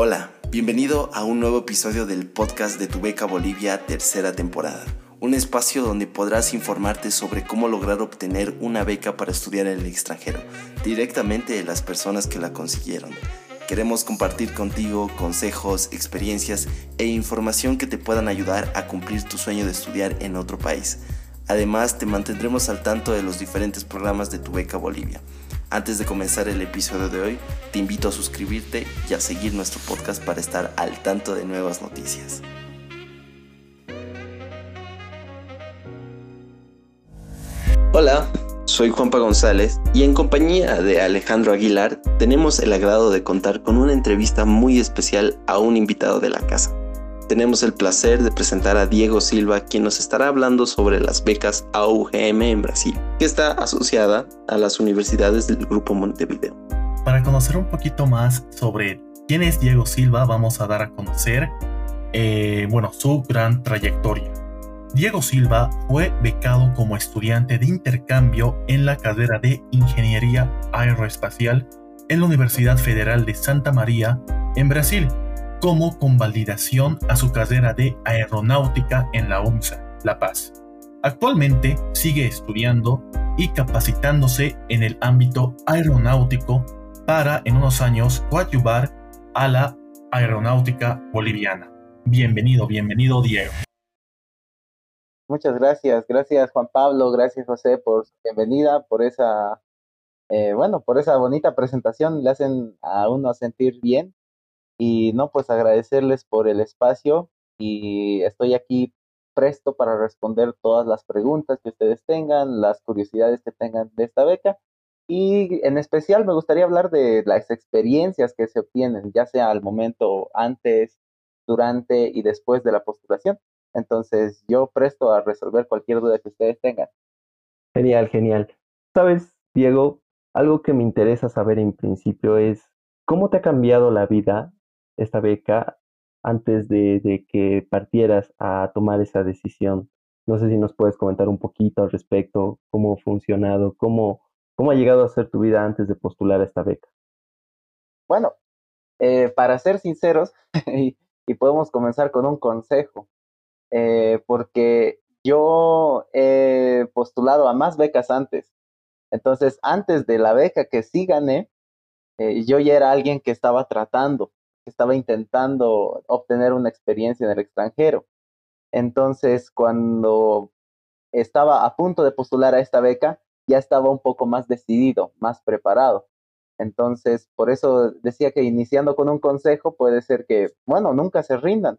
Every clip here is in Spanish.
Hola, bienvenido a un nuevo episodio del podcast de Tu Beca Bolivia, tercera temporada. Un espacio donde podrás informarte sobre cómo lograr obtener una beca para estudiar en el extranjero, directamente de las personas que la consiguieron. Queremos compartir contigo consejos, experiencias e información que te puedan ayudar a cumplir tu sueño de estudiar en otro país. Además, te mantendremos al tanto de los diferentes programas de Tu Beca Bolivia. Antes de comenzar el episodio de hoy, te invito a suscribirte y a seguir nuestro podcast para estar al tanto de nuevas noticias. Hola, soy Juanpa González y en compañía de Alejandro Aguilar tenemos el agrado de contar con una entrevista muy especial a un invitado de la casa tenemos el placer de presentar a Diego Silva, quien nos estará hablando sobre las becas AUGM en Brasil, que está asociada a las universidades del Grupo Montevideo. Para conocer un poquito más sobre quién es Diego Silva, vamos a dar a conocer, eh, bueno, su gran trayectoria. Diego Silva fue becado como estudiante de intercambio en la carrera de Ingeniería Aeroespacial en la Universidad Federal de Santa María, en Brasil, como convalidación a su carrera de aeronáutica en la UNSA, La Paz. Actualmente sigue estudiando y capacitándose en el ámbito aeronáutico para en unos años coadyuvar a la aeronáutica boliviana. Bienvenido, bienvenido Diego. Muchas gracias, gracias Juan Pablo, gracias José por su bienvenida, por esa, eh, bueno, por esa bonita presentación, le hacen a uno sentir bien y no, pues agradecerles por el espacio y estoy aquí presto para responder todas las preguntas que ustedes tengan, las curiosidades que tengan de esta beca. Y en especial me gustaría hablar de las experiencias que se obtienen, ya sea al momento antes, durante y después de la postulación. Entonces, yo presto a resolver cualquier duda que ustedes tengan. Genial, genial. Sabes, Diego, algo que me interesa saber en principio es cómo te ha cambiado la vida esta beca antes de, que partieras a tomar esa decisión. No sé si nos puedes comentar un poquito al respecto, cómo ha funcionado, cómo, cómo ha llegado a ser tu vida antes de postular a esta beca. Bueno, eh, para ser sinceros, y, podemos comenzar con un consejo, eh, porque yo he postulado a más becas antes. Entonces, antes de la beca que sí gané, eh, yo ya era alguien que estaba tratando estaba intentando obtener una experiencia en el extranjero. Entonces, cuando estaba a punto de postular a esta beca, ya estaba un poco más decidido, más preparado. Entonces, por eso decía que iniciando con un consejo puede ser que, bueno, nunca se rindan.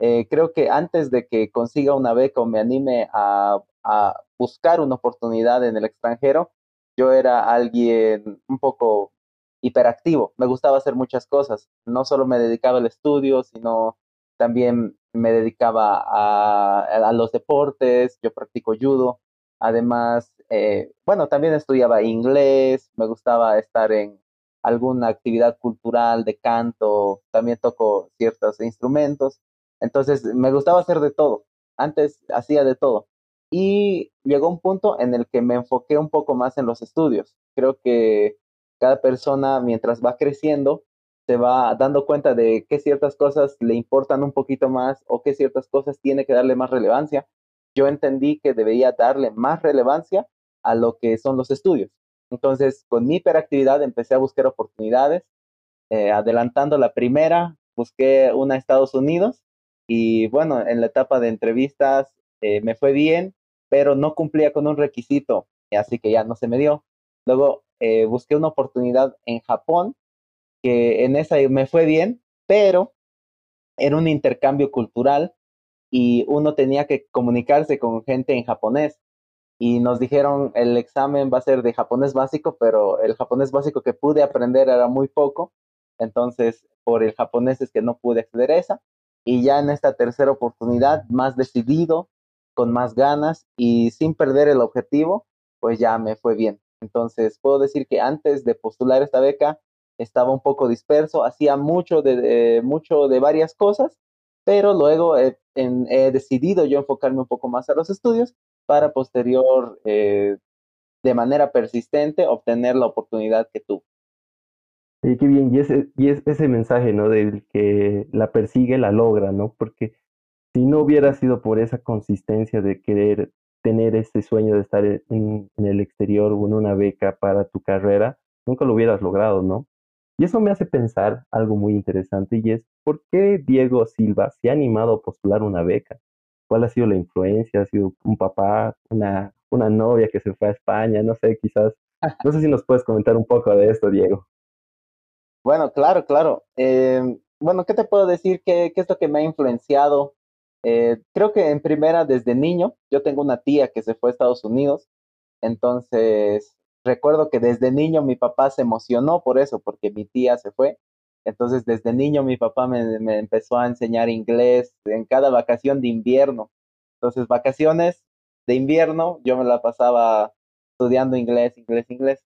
Eh, creo que antes de que consiga una beca o me anime a, a buscar una oportunidad en el extranjero, yo era alguien un poco hiperactivo, me gustaba hacer muchas cosas, no solo me dedicaba al estudio, sino también me dedicaba a, los deportes, yo practico judo, además, eh, bueno, también estudiaba inglés, me gustaba estar en alguna actividad cultural de canto, también toco ciertos instrumentos, entonces me gustaba hacer de todo, antes hacía de todo. Y llegó un punto en el que me enfoqué un poco más en los estudios. Creo que cada persona mientras va creciendo se va dando cuenta de que ciertas cosas le importan un poquito más o que ciertas cosas tiene que darle más relevancia. Yo entendí que debería darle más relevancia a lo que son los estudios. Entonces, con mi hiperactividad empecé a buscar oportunidades. Eh, adelantando la primera, busqué una a Estados Unidos y bueno, en la etapa de entrevistas eh, me fue bien, pero no cumplía con un requisito, así que ya no se me dio. Luego eh, busqué una oportunidad en Japón, que en esa me fue bien, pero era un intercambio cultural y uno tenía que comunicarse con gente en japonés. Y nos dijeron el examen va a ser de japonés básico, pero el japonés básico que pude aprender era muy poco. Entonces, por el japonés es que no pude acceder a esa. Y ya en esta tercera oportunidad, más decidido, con más ganas y sin perder el objetivo, pues ya me fue bien. Entonces, puedo decir que antes de postular esta beca estaba un poco disperso, hacía mucho de, mucho de varias cosas, pero luego he, decidido yo enfocarme un poco más a los estudios para posterior, eh, de manera persistente, obtener la oportunidad que tuve. qué bien, y ese, y es ese mensaje, ¿no? Del que la persigue, la logra, ¿no? Porque si no hubiera sido por esa consistencia de querer tener ese sueño de estar en, el exterior o en una beca para tu carrera, nunca lo hubieras logrado, ¿no? Y eso me hace pensar algo muy interesante y es, ¿por qué Diego Silva se ha animado a postular una beca? ¿Cuál ha sido la influencia? ¿Ha sido un papá, una, una novia que se fue a España? No sé, quizás. No sé si nos puedes comentar un poco de esto, Diego. Bueno, claro, claro. Em, bueno, ¿qué te puedo decir? ¿Qué, ¿Qué, es lo que me ha influenciado? Eh, creo que en primera, desde niño, yo tengo una tía que se fue a Estados Unidos, entonces recuerdo que desde niño mi papá se emocionó por eso, porque mi tía se fue. Entonces, desde niño mi papá me, me empezó a enseñar inglés en cada vacación de invierno. Entonces, vacaciones de invierno, yo me la pasaba estudiando inglés, inglés, inglés.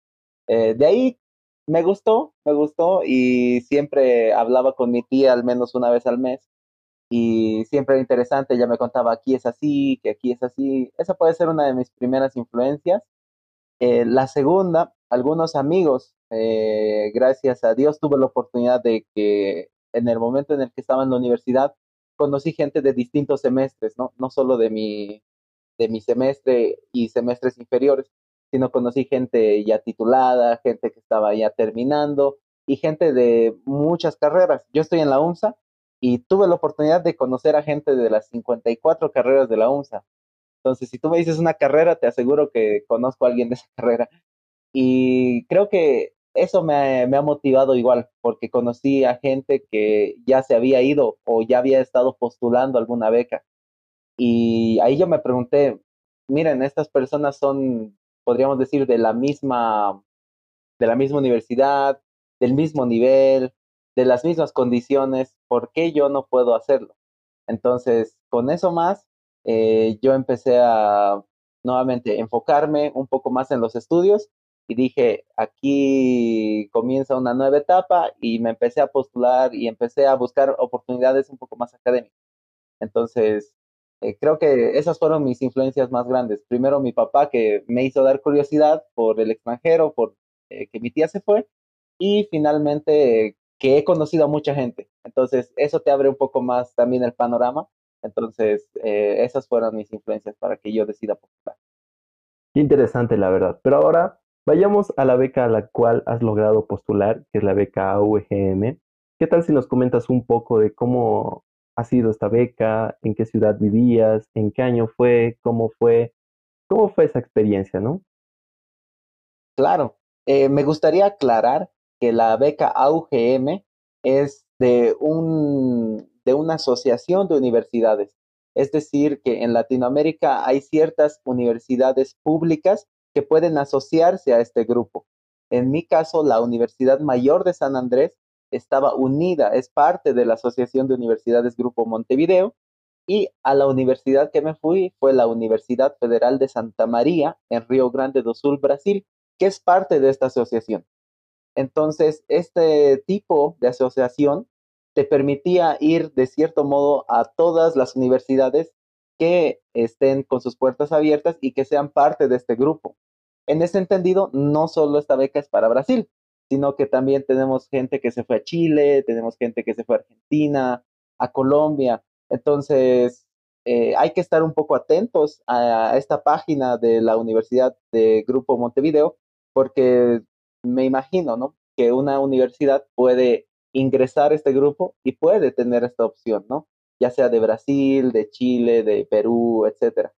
Eh, de ahí me gustó, me gustó y siempre hablaba con mi tía al menos una vez al mes y siempre era interesante, ella me contaba aquí es así, que aquí es así. Esa puede ser una de mis primeras influencias. Eh, la segunda, algunos amigos, eh, gracias a Dios tuve la oportunidad de que en el momento en el que estaba en la universidad, conocí gente de distintos semestres, ¿no? No solo de mi, de mi semestre y semestres inferiores, sino conocí gente ya titulada, gente que estaba ya terminando y gente de muchas carreras. Yo estoy en la UNSA y tuve la oportunidad de conocer a gente de las 54 carreras de la UNSA. Entonces, si tú me dices una carrera, te aseguro que conozco a alguien de esa carrera. Y creo que eso me, ha motivado igual, porque conocí a gente que ya se había ido o ya había estado postulando alguna beca. Y ahí yo me pregunté, miren, estas personas son, podríamos decir, de la misma, de la misma universidad, del mismo nivel, de las mismas condiciones, ¿por qué yo no puedo hacerlo? Entonces, con eso más, eh, yo empecé a nuevamente enfocarme un poco más en los estudios y dije, aquí comienza una nueva etapa y me empecé a postular y empecé a buscar oportunidades un poco más académicas. Entonces, eh, creo que esas fueron mis influencias más grandes. Primero mi papá que me hizo dar curiosidad por el extranjero, por eh, que mi tía se fue, y finalmente que he conocido a mucha gente. Entonces, eso te abre un poco más también el panorama. Entonces, eh, esas fueron mis influencias para que yo decida postular. Interesante, la verdad. Pero ahora vayamos a la beca a la cual has logrado postular, que es la beca AUGM. ¿Qué tal si nos comentas un poco de cómo ha sido esta beca, en qué ciudad vivías, en qué año fue, cómo fue, cómo fue esa experiencia, ¿no? Claro, eh, me gustaría aclarar que la beca AUGM es de, un, de una asociación de universidades. Es decir, que en Latinoamérica hay ciertas universidades públicas que pueden asociarse a este grupo. En mi caso, la Universidad Mayor de San Andrés estaba unida, es parte de la Asociación de Universidades Grupo Montevideo, y a la universidad que me fui fue la Universidad Federal de Santa María en Río Grande do Sul, Brasil, que es parte de esta asociación. Entonces, este tipo de asociación te permitía ir de cierto modo a todas las universidades que estén con sus puertas abiertas y que sean parte de este grupo. En ese entendido, no solo esta beca es para Brasil, sino que también tenemos gente que se fue a Chile, tenemos gente que se fue a Argentina, a Colombia. Entonces, eh, hay que estar un poco atentos a esta página de la Universidad de Grupo Montevideo, porque me imagino, ¿no? Que una universidad puede ingresar a este grupo y puede tener esta opción, ¿no? Ya sea de Brasil, de Chile, de Perú, etcétera.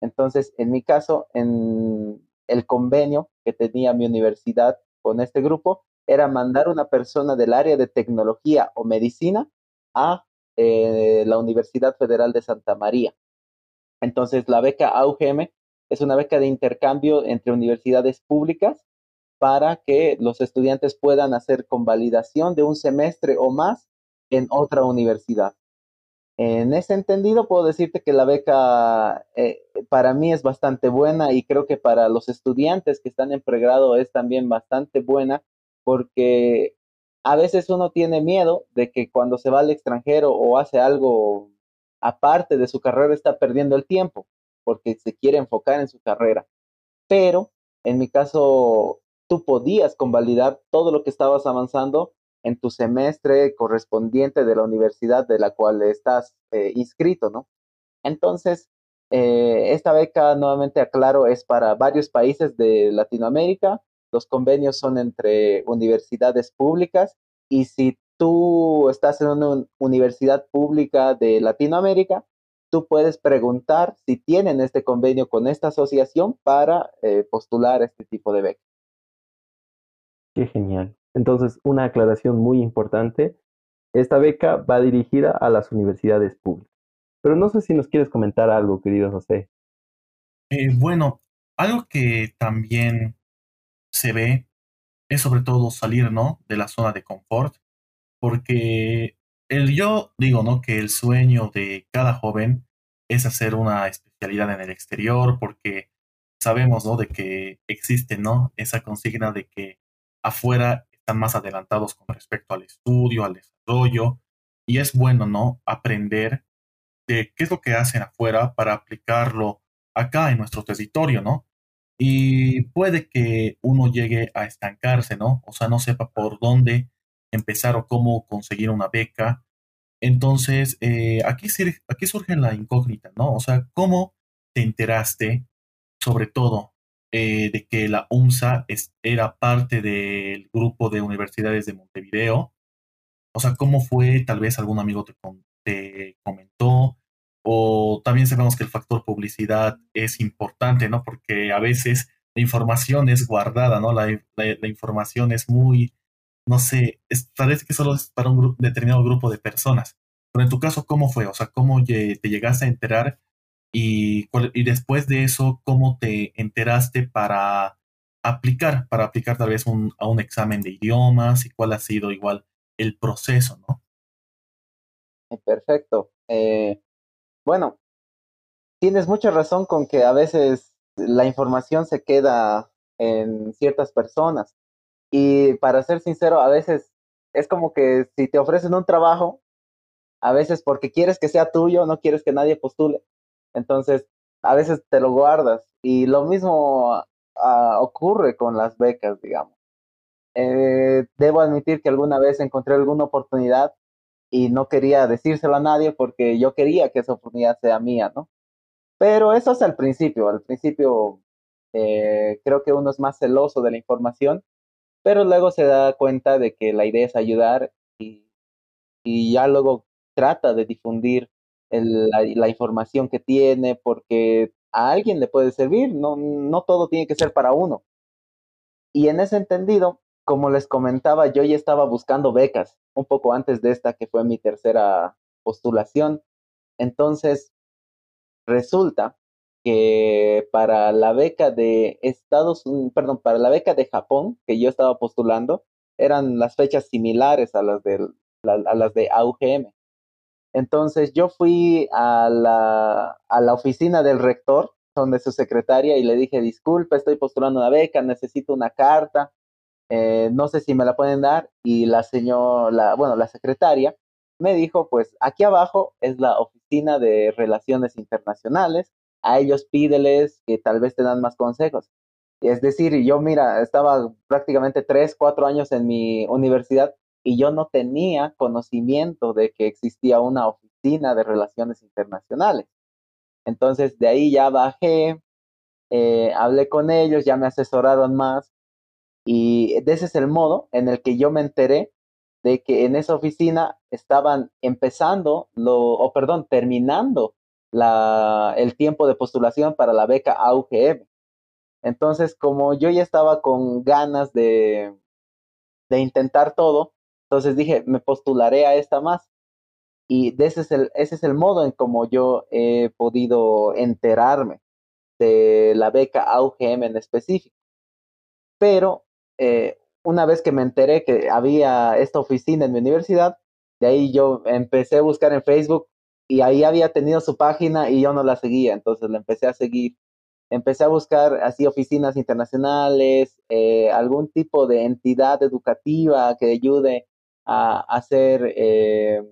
Entonces, en mi caso, en el convenio que tenía mi universidad con este grupo era mandar una persona del área de tecnología o medicina a eh, la Universidad Federal de Santa María. Entonces, la beca AUGM es una beca de intercambio entre universidades públicas para que los estudiantes puedan hacer convalidación de un semestre o más en otra universidad. En ese entendido, puedo decirte que la beca eh, para mí es bastante buena y creo que para los estudiantes que están en pregrado es también bastante buena porque a veces uno tiene miedo de que cuando se va al extranjero o hace algo aparte de su carrera está perdiendo el tiempo porque se quiere enfocar en su carrera. Pero en mi caso tú podías convalidar todo lo que estabas avanzando en tu semestre correspondiente de la universidad de la cual estás eh, inscrito, ¿no? Entonces, eh, esta beca, nuevamente aclaro, es para varios países de Latinoamérica. Los convenios son entre universidades públicas y si tú estás en una universidad pública de Latinoamérica, tú puedes preguntar si tienen este convenio con esta asociación para eh, postular este tipo de beca. Qué genial. Entonces, una aclaración muy importante. Esta beca va dirigida a las universidades públicas. Pero no sé si nos quieres comentar algo, querido José. Eh, bueno, algo que también se ve es sobre todo salir, ¿no? De la zona de confort, porque el yo digo, ¿no? Que el sueño de cada joven es hacer una especialidad en el exterior, porque sabemos, ¿no? De que existe, ¿no? Esa consigna de que afuera están más adelantados con respecto al estudio, al desarrollo, y es bueno, ¿no? Aprender de qué es lo que hacen afuera para aplicarlo acá en nuestro territorio, ¿no? Y puede que uno llegue a estancarse, ¿no? O sea, no sepa por dónde empezar o cómo conseguir una beca. Entonces, eh, aquí, aquí surge la incógnita, ¿no? O sea, ¿cómo te enteraste, sobre todo, eh, de que la UNSA era parte del grupo de universidades de Montevideo. O sea, ¿cómo fue? Tal vez algún amigo te, te comentó. O también sabemos que el factor publicidad es importante, ¿no? Porque a veces la información es guardada, ¿no? La, información es muy, no sé, parece que solo es para un determinado grupo de personas. Pero en tu caso, ¿cómo fue? O sea, ¿cómo te llegaste a enterar y, y después de eso, ¿cómo te enteraste para aplicar, para aplicar tal vez a un examen de idiomas y cuál ha sido igual el proceso, ¿no? Eh, perfecto. Eh, bueno, tienes mucha razón con que a veces la información se queda en ciertas personas. Y para ser sincero, a veces es como que si te ofrecen un trabajo, a veces porque quieres que sea tuyo, no quieres que nadie postule. Entonces, a veces te lo guardas. Y lo mismo ah, ocurre con las becas, digamos. Eh, debo admitir que alguna vez encontré alguna oportunidad y no quería decírselo a nadie porque yo quería que esa oportunidad sea mía, ¿no? Pero eso es al principio. Al principio eh, creo que uno es más celoso de la información, pero luego se da cuenta de que la idea es ayudar y, y ya luego trata de difundir la, información que tiene, porque a alguien le puede servir, no, no todo tiene que ser para uno. Y en ese entendido, como les comentaba, yo ya estaba buscando becas un poco antes de esta, que fue mi tercera postulación. Entonces, resulta que para la beca de Estados perdón, para la beca de Japón, que yo estaba postulando, eran las fechas similares a las de, a las de AUGM. Entonces yo fui a la, a la oficina del rector, donde su secretaria, y le dije, disculpe, estoy postulando una beca, necesito una carta, eh, no sé si me la pueden dar. Y la señora, bueno, la secretaria me dijo, pues aquí abajo es la oficina de relaciones internacionales, a ellos pídeles que tal vez te dan más consejos. Es decir, yo mira, estaba prácticamente tres, cuatro años en mi universidad y yo no tenía conocimiento de que existía una oficina de relaciones internacionales. Entonces de ahí ya bajé, eh, hablé con ellos, ya me asesoraron más y ese es el modo en el que yo me enteré de que en esa oficina estaban empezando, lo, o perdón, terminando la, el tiempo de postulación para la beca AUGM. Entonces, como yo ya estaba con ganas de, de intentar todo, entonces dije, me postularé a esta más. Y ese es el, ese es el modo en cómo yo he podido enterarme de la beca AUGM en específico. Pero eh, una vez que me enteré que había esta oficina en mi universidad, de ahí yo empecé a buscar en Facebook y ahí había tenido su página y yo no la seguía, entonces la empecé a seguir. Empecé a buscar así oficinas internacionales, eh, algún tipo de entidad educativa que ayude a hacer, eh,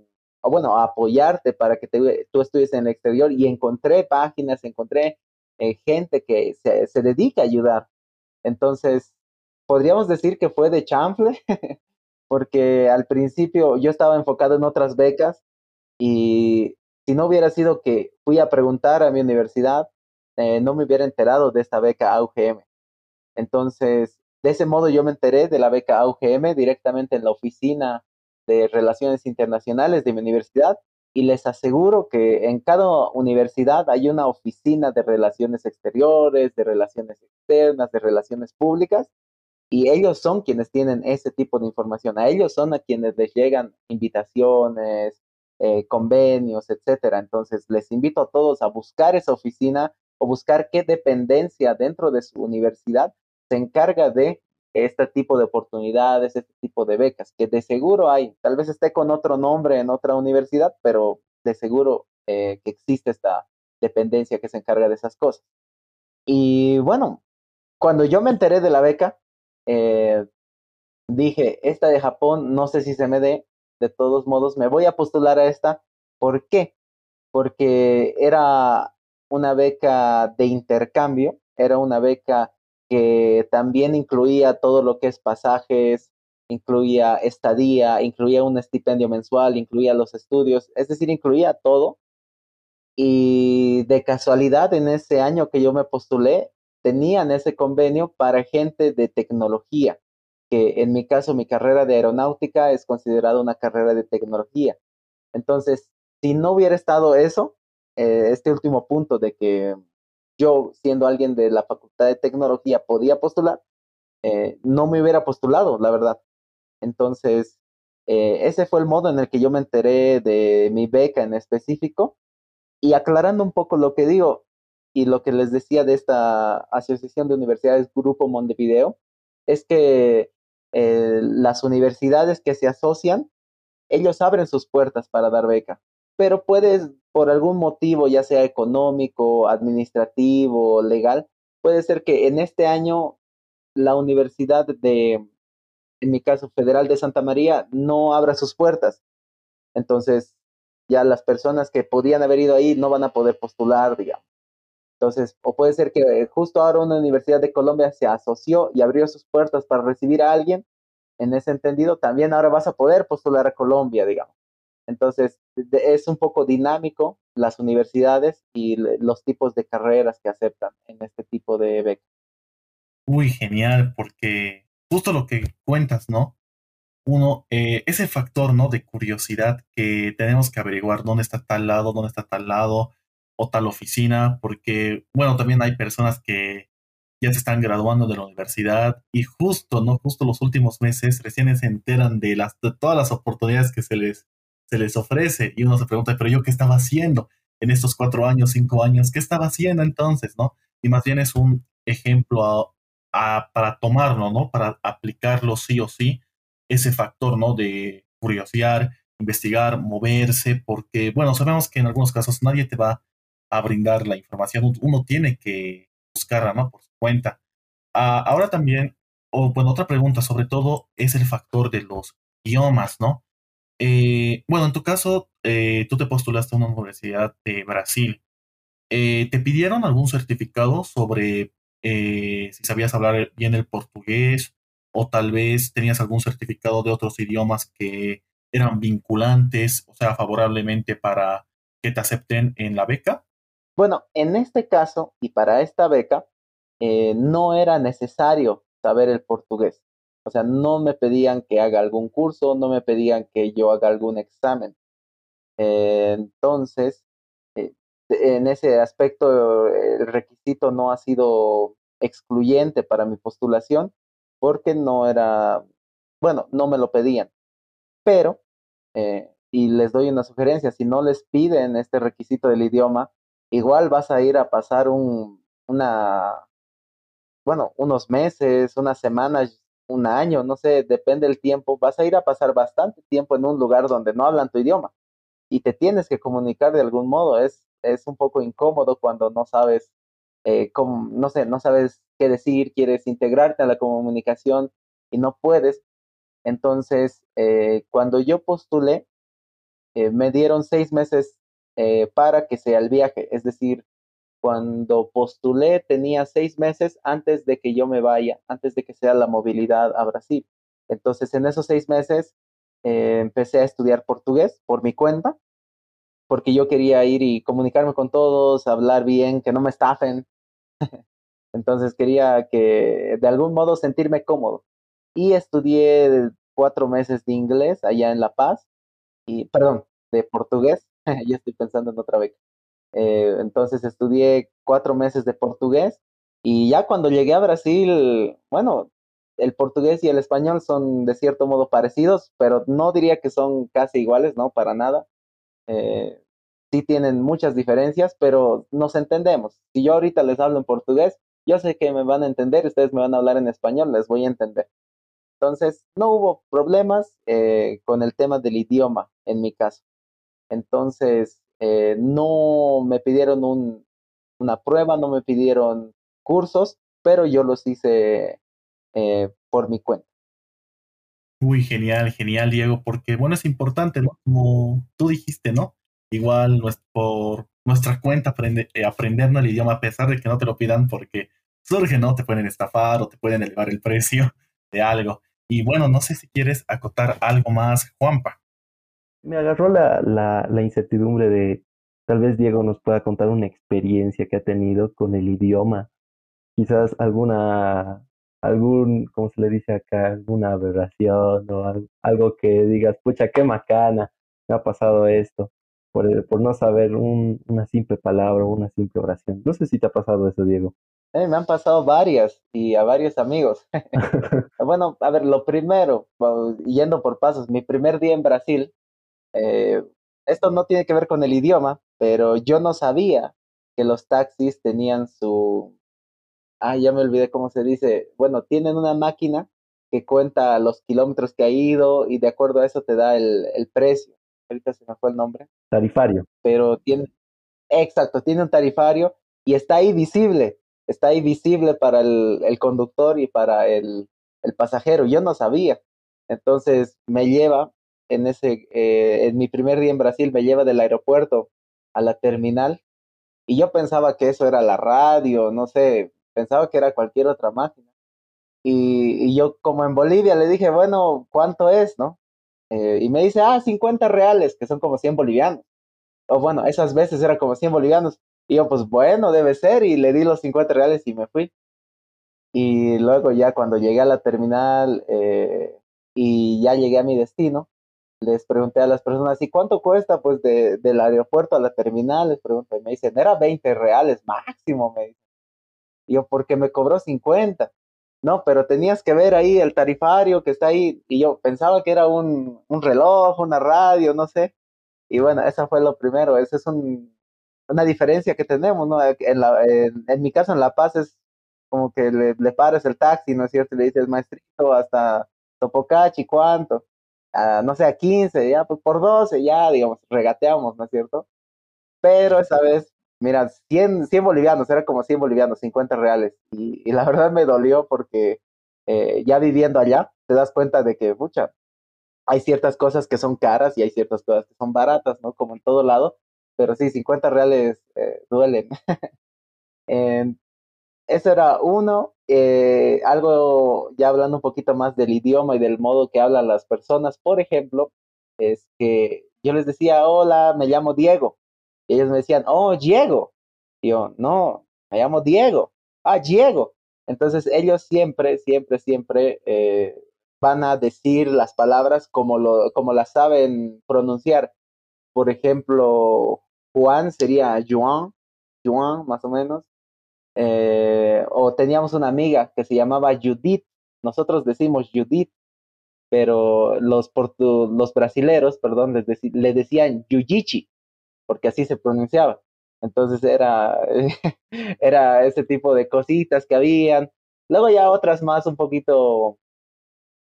o bueno, a apoyarte para que tú estudies en el exterior y encontré páginas, encontré eh, gente que se, se, dedica a ayudar. Entonces, podríamos decir que fue de chanfle, porque al principio yo estaba enfocado en otras becas y si no hubiera sido que fui a preguntar a mi universidad, eh, no me hubiera enterado de esta beca AUGM. Entonces, de ese modo yo me enteré de la beca AUGM directamente en la oficina de Relaciones Internacionales de mi universidad y les aseguro que en cada universidad hay una oficina de relaciones exteriores, de relaciones externas, de relaciones públicas y ellos son quienes tienen ese tipo de información. A ellos son a quienes les llegan invitaciones, eh, convenios, etcétera. Entonces, les invito a todos a buscar esa oficina o buscar qué dependencia dentro de su universidad se encarga de este tipo de oportunidades, este tipo de becas, que de seguro hay, tal vez esté con otro nombre en otra universidad, pero de seguro eh, que existe esta dependencia que se encarga de esas cosas. Y bueno, cuando yo me enteré de la beca, eh, dije, esta de Japón, no sé si se me dé, de todos modos, me voy a postular a esta. ¿Por qué? Porque era una beca de intercambio, era una beca que también incluía todo lo que es pasajes, incluía estadía, incluía un estipendio mensual, incluía los estudios, es decir, incluía todo. Y de casualidad, en ese año que yo me postulé, tenían ese convenio para gente de tecnología, que en mi caso, mi carrera de aeronáutica es considerada una carrera de tecnología. Entonces, si no hubiera estado eso, eh, este último punto de que yo, siendo alguien de la Facultad de Tecnología, podía postular, eh, no me hubiera postulado, la verdad. Entonces, eh, ese fue el modo en el que yo me enteré de mi beca en específico. Y aclarando un poco lo que digo y lo que les decía de esta Asociación de Universidades Grupo Montevideo, es que eh, las universidades que se asocian, ellos abren sus puertas para dar beca pero puedes, por algún motivo, ya sea económico, administrativo, legal, puede ser que en este año la Universidad de, en mi caso, Federal de Santa María, no abra sus puertas. Entonces, ya las personas que podían haber ido ahí no van a poder postular, digamos. Entonces, o puede ser que justo ahora una universidad de Colombia se asoció y abrió sus puertas para recibir a alguien. En ese entendido, también ahora vas a poder postular a Colombia, digamos. Entonces, es un poco dinámico las universidades y los tipos de carreras que aceptan en este tipo de becas. Uy, genial, porque justo lo que cuentas, ¿no? Uno, eh, ese factor, ¿no? De curiosidad que tenemos que averiguar dónde está tal lado, dónde está tal lado o tal oficina, porque, bueno, también hay personas que ya se están graduando de la universidad y justo, ¿no? Justo los últimos meses recién se enteran de, las, de todas las oportunidades que se les se les ofrece y uno se pregunta, pero yo qué estaba haciendo en estos cuatro años, cinco años, qué estaba haciendo entonces, ¿no? Y más bien es un ejemplo para tomarlo, ¿no? Para aplicarlo sí o sí, ese factor, ¿no? De curiosidad, investigar, moverse, porque, bueno, sabemos que en algunos casos nadie te va a brindar la información, uno tiene que buscarla, ¿no? Por su cuenta. Ah, ahora también, o bueno, otra pregunta sobre todo es el factor de los idiomas, ¿no? Eh, bueno, en tu caso, eh, tú te postulaste a una universidad de Brasil. Eh, ¿Te pidieron algún certificado sobre si sabías hablar bien el portugués o tal vez tenías algún certificado de otros idiomas que eran vinculantes, o sea, favorablemente para que te acepten en la beca? Bueno, en este caso y para esta beca, no era necesario saber el portugués. O sea, no me pedían que haga algún curso, no me pedían que yo haga algún examen. Entonces, eh, en ese aspecto, el requisito no ha sido excluyente para mi postulación porque no era, bueno, no me lo pedían. Pero, eh, y les doy una sugerencia, si no les piden este requisito del idioma, igual vas a ir a pasar un, una, bueno, unos meses, unas semanas un año, no sé, depende del tiempo, vas a ir a pasar bastante tiempo en un lugar donde no hablan tu idioma y te tienes que comunicar de algún modo. Es, es un poco incómodo cuando no sabes eh, no sé, no sabes qué decir, quieres integrarte a la comunicación y no puedes. Entonces, eh, cuando yo postulé, eh, me dieron seis meses para que sea el viaje, es decir, cuando postulé tenía seis meses antes de que yo me vaya, antes de que sea la movilidad a Brasil. Entonces, en esos seis meses eh, empecé a estudiar portugués por mi cuenta, porque yo quería ir y comunicarme con todos, hablar bien, que no me estafen. Entonces quería que de algún modo sentirme cómodo. Y estudié cuatro meses de inglés allá en La Paz, y, perdón, de portugués, ya estoy pensando en otra beca. Eh, entonces estudié cuatro meses de portugués y ya cuando llegué a Brasil, bueno, el portugués y el español son de cierto modo parecidos, pero no diría que son casi iguales, ¿no? Para nada. Eh, sí tienen muchas diferencias, pero nos entendemos. Si yo ahorita les hablo en portugués, yo sé que me van a entender, ustedes me van a hablar en español, les voy a entender. Entonces, no hubo problemas eh, con el tema del idioma en mi caso. Entonces, eh, no me pidieron una prueba, no me pidieron cursos, pero yo los hice eh, por mi cuenta. Uy, genial, genial, Diego, porque bueno, es importante, ¿no? Como tú dijiste, ¿no? Igual por nuestra cuenta aprende, eh, aprendernos el idioma a pesar de que no te lo pidan porque surge, ¿no? Te pueden estafar o te pueden elevar el precio de algo. Y bueno, no sé si quieres acotar algo más, Juanpa me agarró la, la, la, incertidumbre de tal vez Diego nos pueda contar una experiencia que ha tenido con el idioma. Quizás alguna, algún, ¿cómo se le dice acá? Alguna aberración o algo que digas, pucha, qué macana, me ha pasado esto, por, por no saber un, una simple palabra o una simple oración. No sé si te ha pasado eso, Diego. Eh, me han pasado varias y a varios amigos. bueno, a ver, lo primero, yendo por pasos, mi primer día en Brasil, eh, esto no tiene que ver con el idioma, pero yo no sabía que los taxis tenían su... Ah, ya me olvidé cómo se dice. Bueno, tienen una máquina que cuenta los kilómetros que ha ido y de acuerdo a eso te da el, el precio. Ahorita se me fue el nombre. Tarifario. Pero tiene, exacto, tiene un tarifario y está ahí visible. Está ahí visible para el, el conductor y para el, el pasajero. Yo no sabía. Entonces me lleva en ese, eh, en mi primer día en Brasil me lleva del aeropuerto a la terminal y yo pensaba que eso era la radio, no sé, pensaba que era cualquier otra máquina. Y, yo como en Bolivia le dije, bueno, ¿cuánto es, no? Eh, y me dice, ah, 50 reales, que son como 100 bolivianos. O bueno, esas veces era como 100 bolivianos. Y yo, pues bueno, debe ser, y le di los 50 reales y me fui. Y luego ya cuando llegué a la terminal eh, y ya llegué a mi destino, les pregunté a las personas, ¿y cuánto cuesta pues de, del aeropuerto a la terminal? Les pregunté, me dicen, era 20 reales máximo, me dicen. Yo, porque me cobró 50. No, pero tenías que ver ahí el tarifario que está ahí. Y yo pensaba que era un, un reloj, una radio, no sé. Y bueno, eso fue lo primero. Esa es un, una diferencia que tenemos, ¿no? En, la, en, mi caso, en La Paz es como que le, le pares el taxi, ¿no es cierto? Y le dices, maestrito, hasta Topocachi, ¿cuánto? No sé, a 15, ya, pues por 12, ya, digamos, regateamos, ¿no es cierto? Pero esa vez, mira, 100, 100 bolivianos, era como 100 bolivianos, 50 reales. Y, la verdad me dolió porque eh, ya viviendo allá, te das cuenta de que, mucha, hay ciertas cosas que son caras y hay ciertas cosas que son baratas, ¿no? Como en todo lado. Pero sí, 50 reales eh, duelen. eso era uno. Eh, algo ya hablando un poquito más del idioma y del modo que hablan las personas. Por ejemplo, es que yo les decía, hola, me llamo Diego. Y ellos me decían, oh, Diego. Y yo, no, me llamo Diego. Ah, Diego. Entonces ellos siempre, siempre, siempre eh, van a decir las palabras como, lo, como las saben pronunciar. Por ejemplo, Juan sería Juan, Juan más o menos. Eh, o teníamos una amiga que se llamaba Judith, nosotros decimos Judith, pero los, los brasileros, perdón, les le decían Yujichi, porque así se pronunciaba. Entonces era, era ese tipo de cositas que habían. Luego ya otras más un poquito,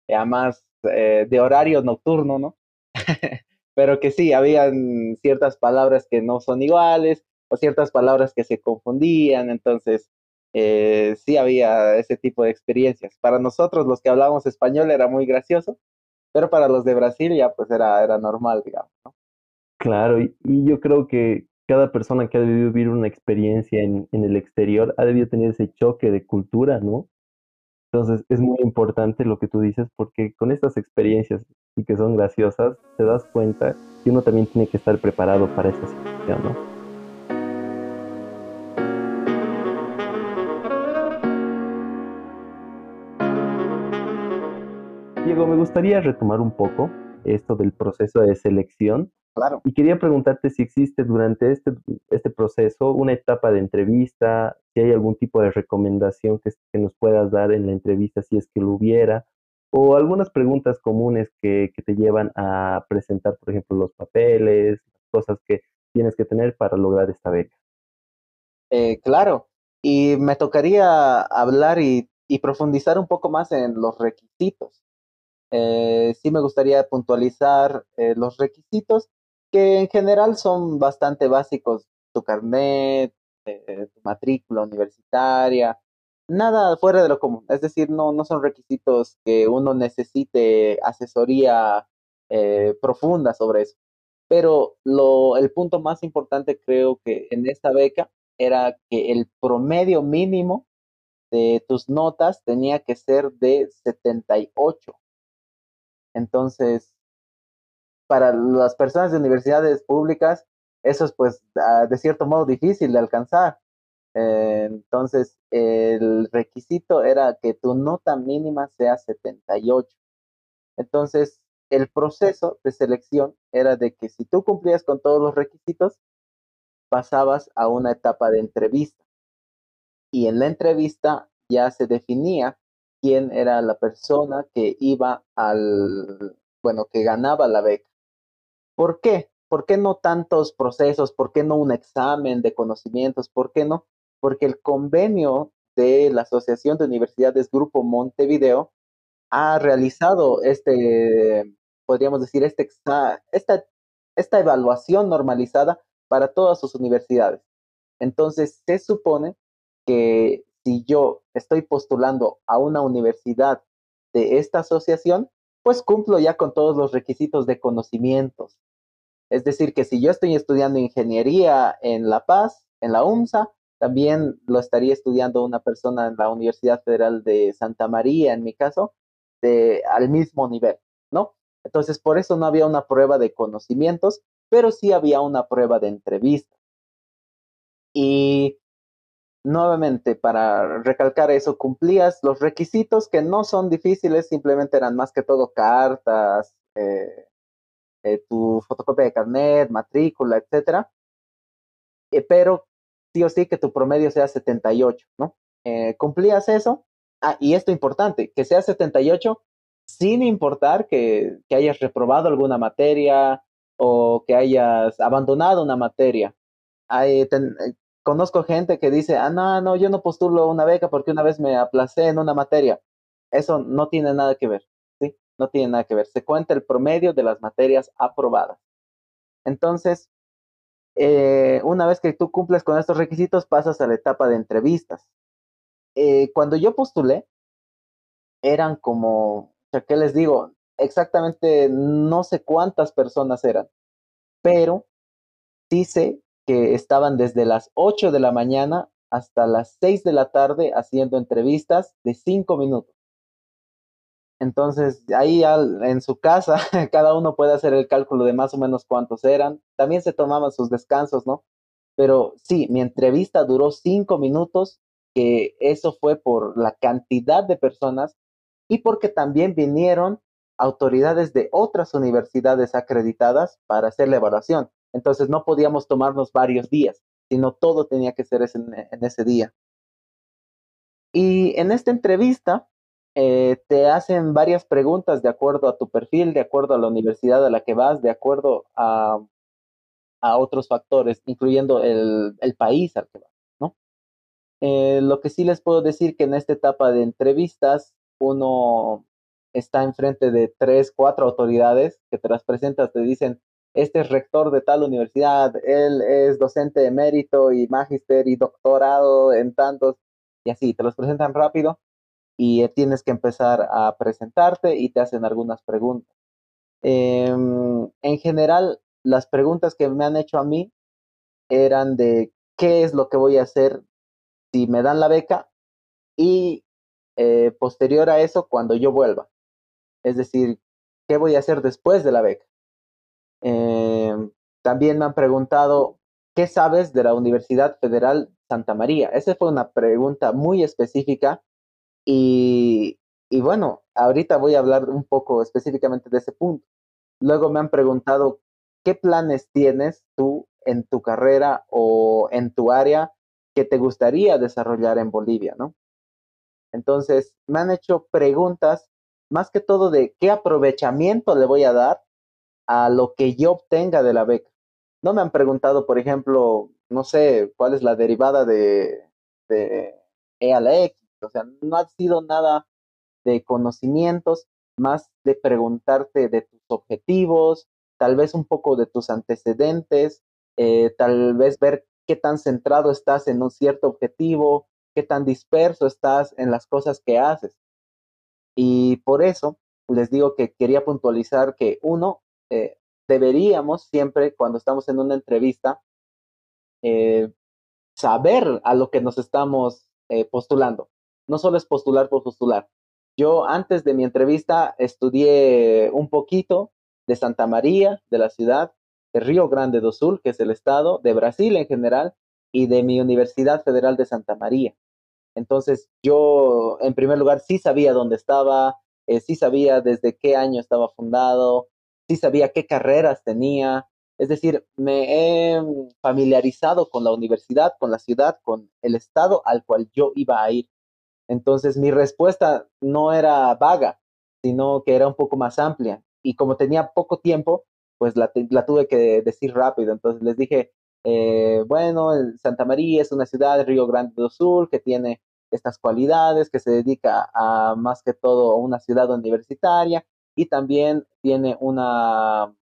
ya más eh, de horario nocturno, ¿no? pero que sí, habían ciertas palabras que no son iguales, o ciertas palabras que se confundían, entonces eh, sí había ese tipo de experiencias. Para nosotros los que hablábamos español era muy gracioso, pero para los de Brasil ya pues era, era normal, digamos. ¿no? Claro, y, yo creo que, cada persona que ha debido vivir una experiencia en, en el exterior ha debido tener ese choque de cultura, ¿no? Entonces es muy importante lo que tú dices porque con estas experiencias y que son graciosas, te das cuenta que uno también tiene que estar preparado para esta situación, ¿no? Diego, me gustaría retomar un poco esto del proceso de selección. Claro. Y quería preguntarte si existe durante este, este proceso una etapa de entrevista, si hay algún tipo de recomendación que, que nos puedas dar en la entrevista, si es que lo hubiera, o algunas preguntas comunes que, que te llevan a presentar, por ejemplo, los papeles, cosas que tienes que tener para lograr esta beca. Eh, claro, y me tocaría hablar y, y profundizar un poco más en los requisitos. Eh, sí me gustaría puntualizar eh, los requisitos que en general son bastante básicos. Tu carnet, eh, tu matrícula universitaria, nada fuera de lo común. Es decir, no, no son requisitos que uno necesite asesoría profunda sobre eso. Pero lo, el punto más importante creo que en esta beca era que el promedio mínimo de tus notas tenía que ser de 78 entonces, para las personas de universidades públicas, eso es pues ah, de cierto modo difícil de alcanzar. Eh, entonces, el requisito era que tu nota mínima sea 78. Entonces, el proceso de selección era de que si tú cumplías con todos los requisitos, pasabas a una etapa de entrevista. Y en la entrevista ya se definía quién era la persona que iba al, bueno, que ganaba la beca. ¿Por qué? ¿Por qué no tantos procesos? ¿Por qué no un examen de conocimientos? ¿Por qué no? Porque el convenio de la Asociación de Universidades Grupo Montevideo ha realizado este, podríamos decir, este esta, esta evaluación normalizada para todas sus universidades. Entonces, se supone que si yo estoy postulando a una universidad de esta asociación, pues cumplo ya con todos los requisitos de conocimientos. Es decir, que si yo estoy estudiando ingeniería en La Paz, en la UMSA, también lo estaría estudiando una persona en la Universidad Federal de Santa María, en mi caso, de, al mismo nivel, ¿no? Entonces, por eso no había una prueba de conocimientos, pero sí había una prueba de entrevista. Y nuevamente, para recalcar eso, cumplías los requisitos que no son difíciles, simplemente eran más que todo cartas, eh, eh, tu fotocopia de carnet, matrícula, etcétera. Eh, pero sí o sí que tu promedio sea 78, ¿no? cumplías eso. Ah, y esto importante, que sea 78 sin importar que, que hayas reprobado alguna materia o que hayas abandonado una materia. Hay, conozco gente que dice, ah, no, no, yo no postulo una beca porque una vez me aplacé en una materia. Eso no tiene nada que ver, ¿sí? No tiene nada que ver. Se cuenta el promedio de las materias aprobadas. Entonces, eh, una vez que tú cumples con estos requisitos, pasas a la etapa de entrevistas. Eh, cuando yo postulé, eran como, ¿qué les digo? Exactamente no sé cuántas personas eran, pero sí sé que estaban desde las 8 de la mañana hasta las 6 de la tarde haciendo entrevistas de 5 minutos. Entonces, ahí en su casa, cada uno puede hacer el cálculo de más o menos cuántos eran. También se tomaban sus descansos, ¿no? Pero sí, mi entrevista duró 5 minutos, que eso fue por la cantidad de personas y porque también vinieron autoridades de otras universidades acreditadas para hacer la evaluación. Entonces no podíamos tomarnos varios días, sino todo tenía que ser en, ese día. Y en esta entrevista eh, te hacen varias preguntas de acuerdo a tu perfil, de acuerdo a la universidad a la que vas, de acuerdo a, otros factores, incluyendo el, país al que vas, ¿no? Eh, lo que sí les puedo decir que en esta etapa de entrevistas uno está enfrente de tres, cuatro autoridades que te las presentas, te dicen, este es rector de tal universidad, él es docente de mérito y magister y doctorado en tantos, y así, te los presentan rápido y tienes que empezar a presentarte y te hacen algunas preguntas. Em, en general, las preguntas que me han hecho a mí eran de qué es lo que voy a hacer si me dan la beca y eh, posterior a eso cuando yo vuelva. Es decir, ¿qué voy a hacer después de la beca? Em, también me han preguntado, ¿qué sabes de la Universidad Federal Santa María? Esa fue una pregunta muy específica y, y bueno, ahorita voy a hablar un poco específicamente de ese punto. Luego me han preguntado, ¿qué planes tienes tú en tu carrera o en tu área que te gustaría desarrollar en Bolivia, ¿no? Entonces, me han hecho preguntas más que todo de qué aprovechamiento le voy a dar a lo que yo obtenga de la beca. No me han preguntado, por ejemplo, no sé, cuál es la derivada de, de E a la X. O sea, no ha sido nada de conocimientos, más de preguntarte de tus objetivos, tal vez un poco de tus antecedentes, eh, tal vez ver qué tan centrado estás en un cierto objetivo, qué tan disperso estás en las cosas que haces. Y por eso les digo que quería puntualizar que uno, eh, deberíamos siempre cuando estamos en una entrevista eh, saber a lo que nos estamos eh, postulando. No solo es postular por postular. Yo antes de mi entrevista estudié un poquito de Santa María, de la ciudad, de Río Grande do Sul, que es el estado, de Brasil en general, y de mi Universidad Federal de Santa María. Entonces yo, en primer lugar, sí sabía dónde estaba, eh, sí sabía desde qué año estaba fundado, sí sabía qué carreras tenía. Es decir, me he familiarizado con la universidad, con la ciudad, con el estado al cual yo iba a ir. Entonces mi respuesta no era vaga, sino que era un poco más amplia. Y como tenía poco tiempo, pues la, tuve que decir rápido. Entonces les dije, eh, bueno, Santa María es una ciudad de Río Grande do Sul que tiene estas cualidades, que se dedica a más que todo a una ciudad universitaria y también tiene una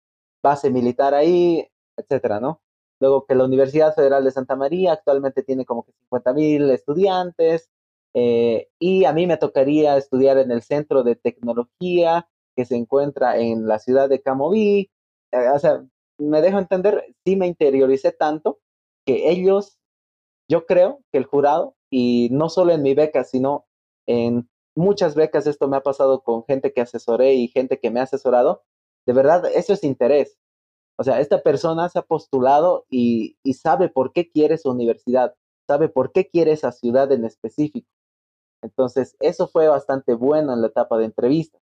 base militar ahí, etcétera, ¿no? Luego que la Universidad Federal de Santa María actualmente tiene como que 50 mil estudiantes eh, y a mí me tocaría estudiar en el Centro de Tecnología que se encuentra en la ciudad de Camoví. Eh, o sea, me dejo entender, sí me interioricé tanto que ellos, yo creo que el jurado, y no solo en mi beca, sino en muchas becas, esto me ha pasado con gente que asesoré y gente que me ha asesorado, de verdad, eso es interés. O sea, esta persona se ha postulado y, y sabe por qué quiere su universidad, sabe por qué quiere esa ciudad en específico. Entonces, eso fue bastante bueno en la etapa de entrevista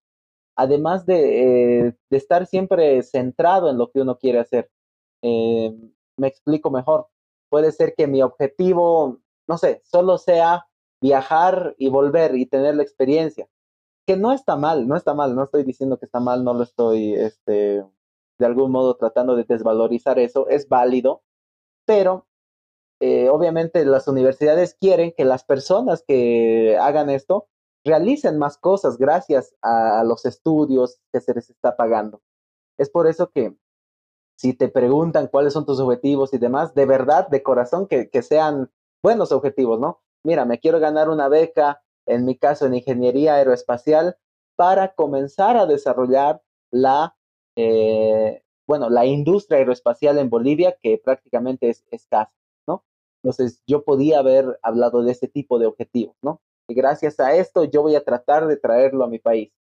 además de, eh, de, estar siempre centrado en lo que uno quiere hacer. Eh, me explico mejor. Puede ser que mi objetivo, no sé, solo sea viajar y volver y tener la experiencia, que no está mal, no está mal, no estoy diciendo que está mal, no lo estoy, este, de algún modo tratando de desvalorizar eso, es válido, pero eh, obviamente las universidades quieren que las personas que hagan esto realicen más cosas gracias a, los estudios que se les está pagando. Es por eso que si te preguntan cuáles son tus objetivos y demás, de verdad, de corazón, que, sean buenos objetivos, ¿no? Mira, me quiero ganar una beca, en mi caso en ingeniería aeroespacial, para comenzar a desarrollar la, eh, bueno, la industria aeroespacial en Bolivia, que prácticamente es escasa, ¿no? Entonces, yo podía haber hablado de ese tipo de objetivos, ¿no? y gracias a esto yo voy a tratar de traerlo a mi país.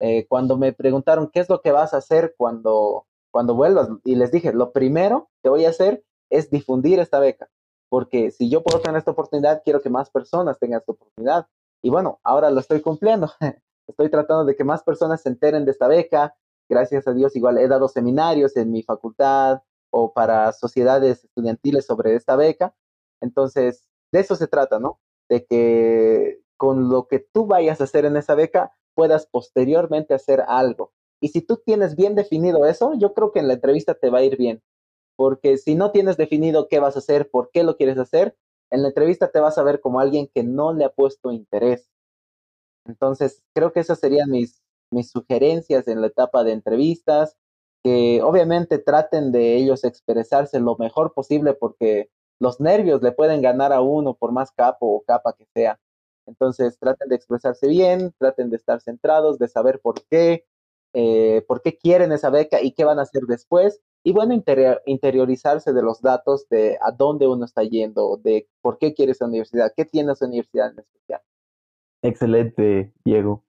Eh, cuando me preguntaron qué es lo que vas a hacer cuando, cuando vuelvas, y les dije, lo primero que voy a hacer es difundir esta beca, porque si yo puedo tener esta oportunidad, quiero que más personas tengan esta oportunidad. Y bueno, ahora lo estoy cumpliendo. estoy tratando de que más personas se enteren de esta beca. Gracias a Dios, igual he dado seminarios en mi facultad o para sociedades estudiantiles sobre esta beca. Entonces, de eso se trata, ¿no? De que con lo que tú vayas a hacer en esa beca puedas posteriormente hacer algo. Y si tú tienes bien definido eso, yo creo que en la entrevista te va a ir bien. Porque si no tienes definido qué vas a hacer, por qué lo quieres hacer, en la entrevista te vas a ver como alguien que no le ha puesto interés. Entonces, creo que esas serían mis, sugerencias en la etapa de entrevistas, que obviamente traten de ellos expresarse lo mejor posible porque los nervios le pueden ganar a uno por más capo o capa que sea. Entonces, traten de expresarse bien, traten de estar centrados, de saber por qué, eh, por qué quieren esa beca y qué van a hacer después. y bueno, interiorizarse de los datos de a dónde uno está yendo, de por qué quiere esa universidad, qué tiene esa universidad en especial. Excelente, Diego.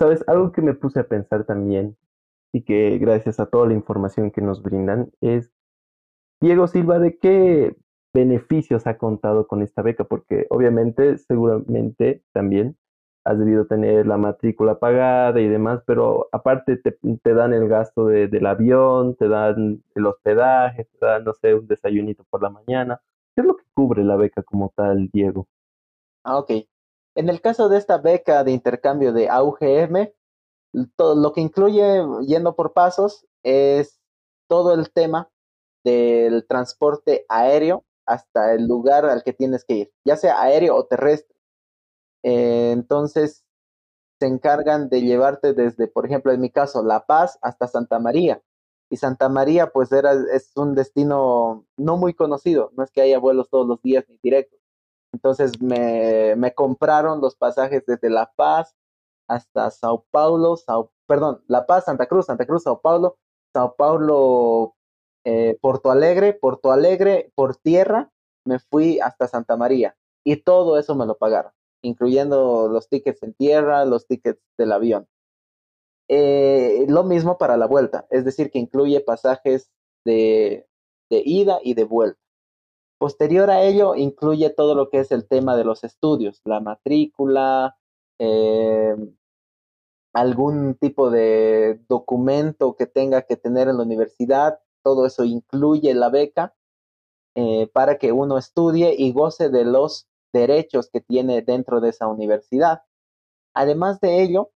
Sabes, algo que me puse a pensar también y que gracias a toda la información que nos brindan es, Diego Silva, ¿de qué beneficios ha contado con esta beca? Porque obviamente, seguramente también has debido tener la matrícula pagada y demás, pero aparte te, dan el gasto del avión, te dan el hospedaje, te dan, no sé, un desayunito por la mañana. ¿Qué es lo que cubre la beca como tal, Diego? Ah, ok. En el caso de esta beca de intercambio de AUGM, todo lo que incluye, yendo por pasos, es todo el tema del transporte aéreo hasta el lugar al que tienes que ir, ya sea aéreo o terrestre. Eh, entonces, se encargan de llevarte desde, por ejemplo, en mi caso, La Paz hasta Santa María. Y Santa María, pues, era, es un destino no muy conocido, no es que haya vuelos todos los días ni directos. Entonces me, me compraron los pasajes desde La Paz hasta Sao Paulo, Sao, perdón, La Paz, Santa Cruz, Santa Cruz, Sao Paulo, Sao Paulo, eh, Porto Alegre, Porto Alegre por tierra, me fui hasta Santa María y todo eso me lo pagaron incluyendo los tickets en tierra, los tickets del avión. Eh, lo mismo para la vuelta, es decir, que incluye pasajes de, ida y de vuelta. Posterior a ello, incluye todo lo que es el tema de los estudios, la matrícula, eh, algún tipo de documento que tenga que tener en la universidad, todo eso incluye la beca eh, para que uno estudie y goce de los derechos que tiene dentro de esa universidad. Además de ello,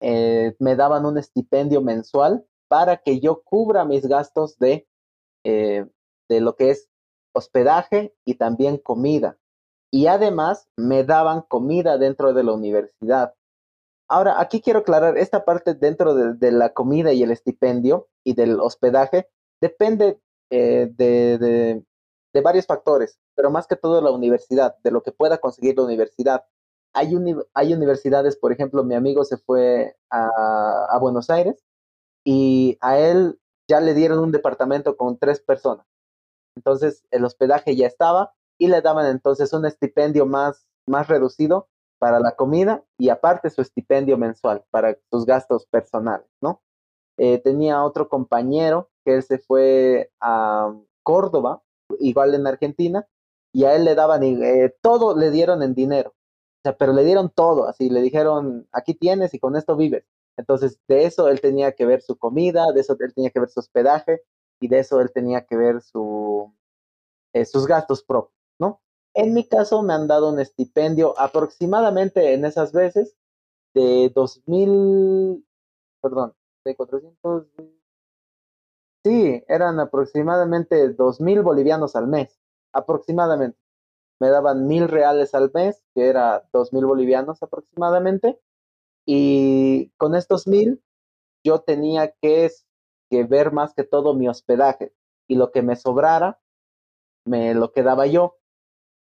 eh, me daban un estipendio mensual para que yo cubra mis gastos de, eh, de lo que es hospedaje y también comida. Y además me daban comida dentro de la universidad. Ahora, aquí quiero aclarar, esta parte dentro de, la comida y el estipendio y del hospedaje depende eh, de, de varios factores, pero más que todo la universidad, de lo que pueda conseguir la universidad. Hay, hay universidades, por ejemplo, mi amigo se fue a, Buenos Aires y a él ya le dieron un departamento con tres personas. Entonces el hospedaje ya estaba y le daban entonces un estipendio más, más reducido para la comida y aparte su estipendio mensual para sus gastos personales, ¿no? Eh, tenía otro compañero que él se fue a Córdoba igual en Argentina, y a él le daban, eh, todo le dieron en dinero, o sea, pero le dieron todo, así le dijeron, aquí tienes y con esto vives. Entonces, de eso él tenía que ver su comida, de eso él tenía que ver su hospedaje y de eso él tenía que ver su, eh, sus gastos propios, ¿no? En mi caso me han dado un estipendio aproximadamente en esas veces de dos mil, perdón, de 400, Sí, eran aproximadamente dos mil bolivianos al mes, aproximadamente. Me daban mil reales al mes, que era dos mil bolivianos aproximadamente, y con estos mil yo tenía que, que ver más que todo mi hospedaje, y lo que me sobrara, me lo quedaba yo.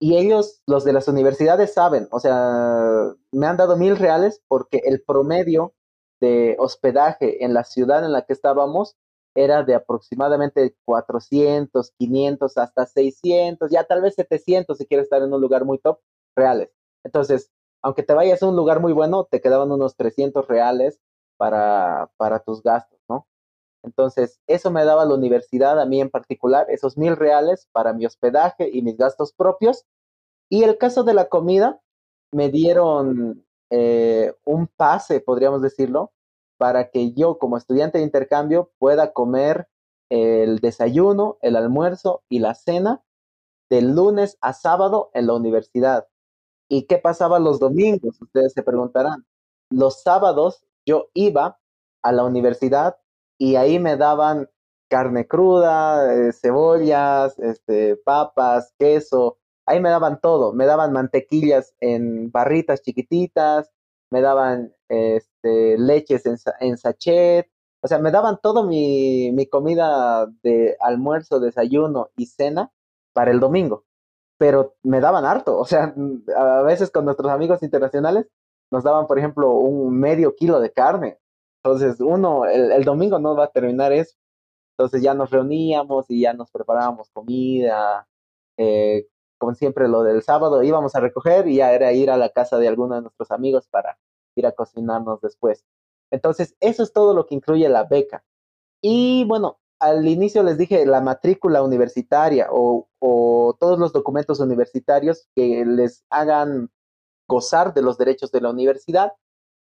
Y ellos, los de las universidades, saben, o sea, me han dado mil reales porque el promedio de hospedaje en la ciudad en la que estábamos era de aproximadamente 400, 500, hasta 600, ya tal vez 700 si quieres estar en un lugar muy top, reales. Entonces, aunque te vayas a un lugar muy bueno, te quedaban unos 300 reales para, para tus gastos, ¿no? Entonces, eso me daba la universidad a mí en particular, esos mil reales para mi hospedaje y mis gastos propios. Y el caso de la comida, me dieron eh, un pase, podríamos decirlo, para que yo como estudiante de intercambio pueda comer el desayuno, el almuerzo y la cena del lunes a sábado en la universidad. ¿Y qué pasaba los domingos? Ustedes se preguntarán. Los sábados yo iba a la universidad y ahí me daban carne cruda, eh, cebollas, este, papas, queso, ahí me daban todo, me daban mantequillas en barritas chiquititas, me daban este, leches en, sachet, o sea, me daban todo mi, mi comida de almuerzo, desayuno y cena para el domingo, pero me daban harto, o sea, a veces con nuestros amigos internacionales nos daban, por ejemplo, un medio kilo de carne. Entonces, uno, el, el domingo no va a terminar eso. Entonces ya nos reuníamos y ya nos preparábamos comida, eh, como siempre lo del sábado íbamos a recoger y ya era ir a la casa de alguno de nuestros amigos para ir a cocinarnos después. Entonces, eso es todo lo que incluye la beca. Y bueno, al inicio les dije la matrícula universitaria o, todos los documentos universitarios que les hagan gozar de los derechos de la universidad.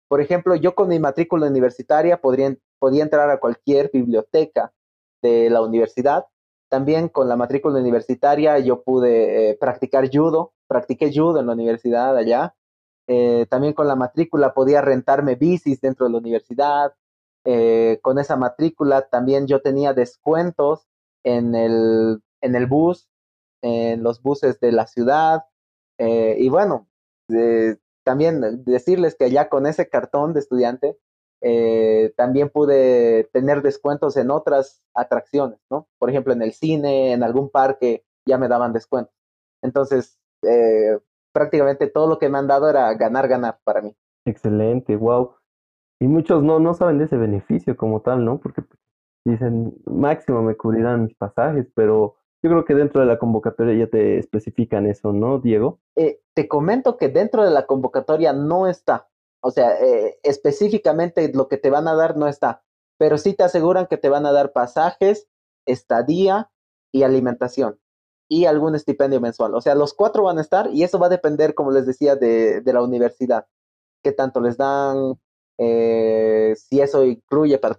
Por ejemplo, yo con mi matrícula universitaria podría, podía entrar a cualquier biblioteca de la universidad. También con la matrícula universitaria yo pude eh, practicar judo, practiqué judo en la universidad allá. Eh, también con la matrícula podía rentarme bicis dentro de la universidad. Eh, con esa matrícula también yo tenía descuentos en el, en el bus, en los buses de la ciudad. y bueno, también decirles que ya con ese cartón de estudiante eh, también pude tener descuentos en otras atracciones, ¿no? Por ejemplo, en el cine, en algún parque, ya me daban descuentos. Entonces, eh, prácticamente todo lo que me han dado era ganar, ganar para mí. Excelente, wow. Y muchos no, no saben de ese beneficio como tal, ¿no? Porque dicen, máximo me cubrirán mis pasajes, pero yo creo que dentro de la convocatoria ya te especifican eso, ¿no, Diego? Eh, te comento que dentro de la convocatoria no está. O sea, eh, específicamente lo que te van a dar no está, pero sí te aseguran que te van a dar pasajes, estadía y alimentación y algún estipendio mensual. O sea, los cuatro van a estar y eso va a depender, como les decía, de, la universidad. Qué tanto les dan, eh, si eso incluye para,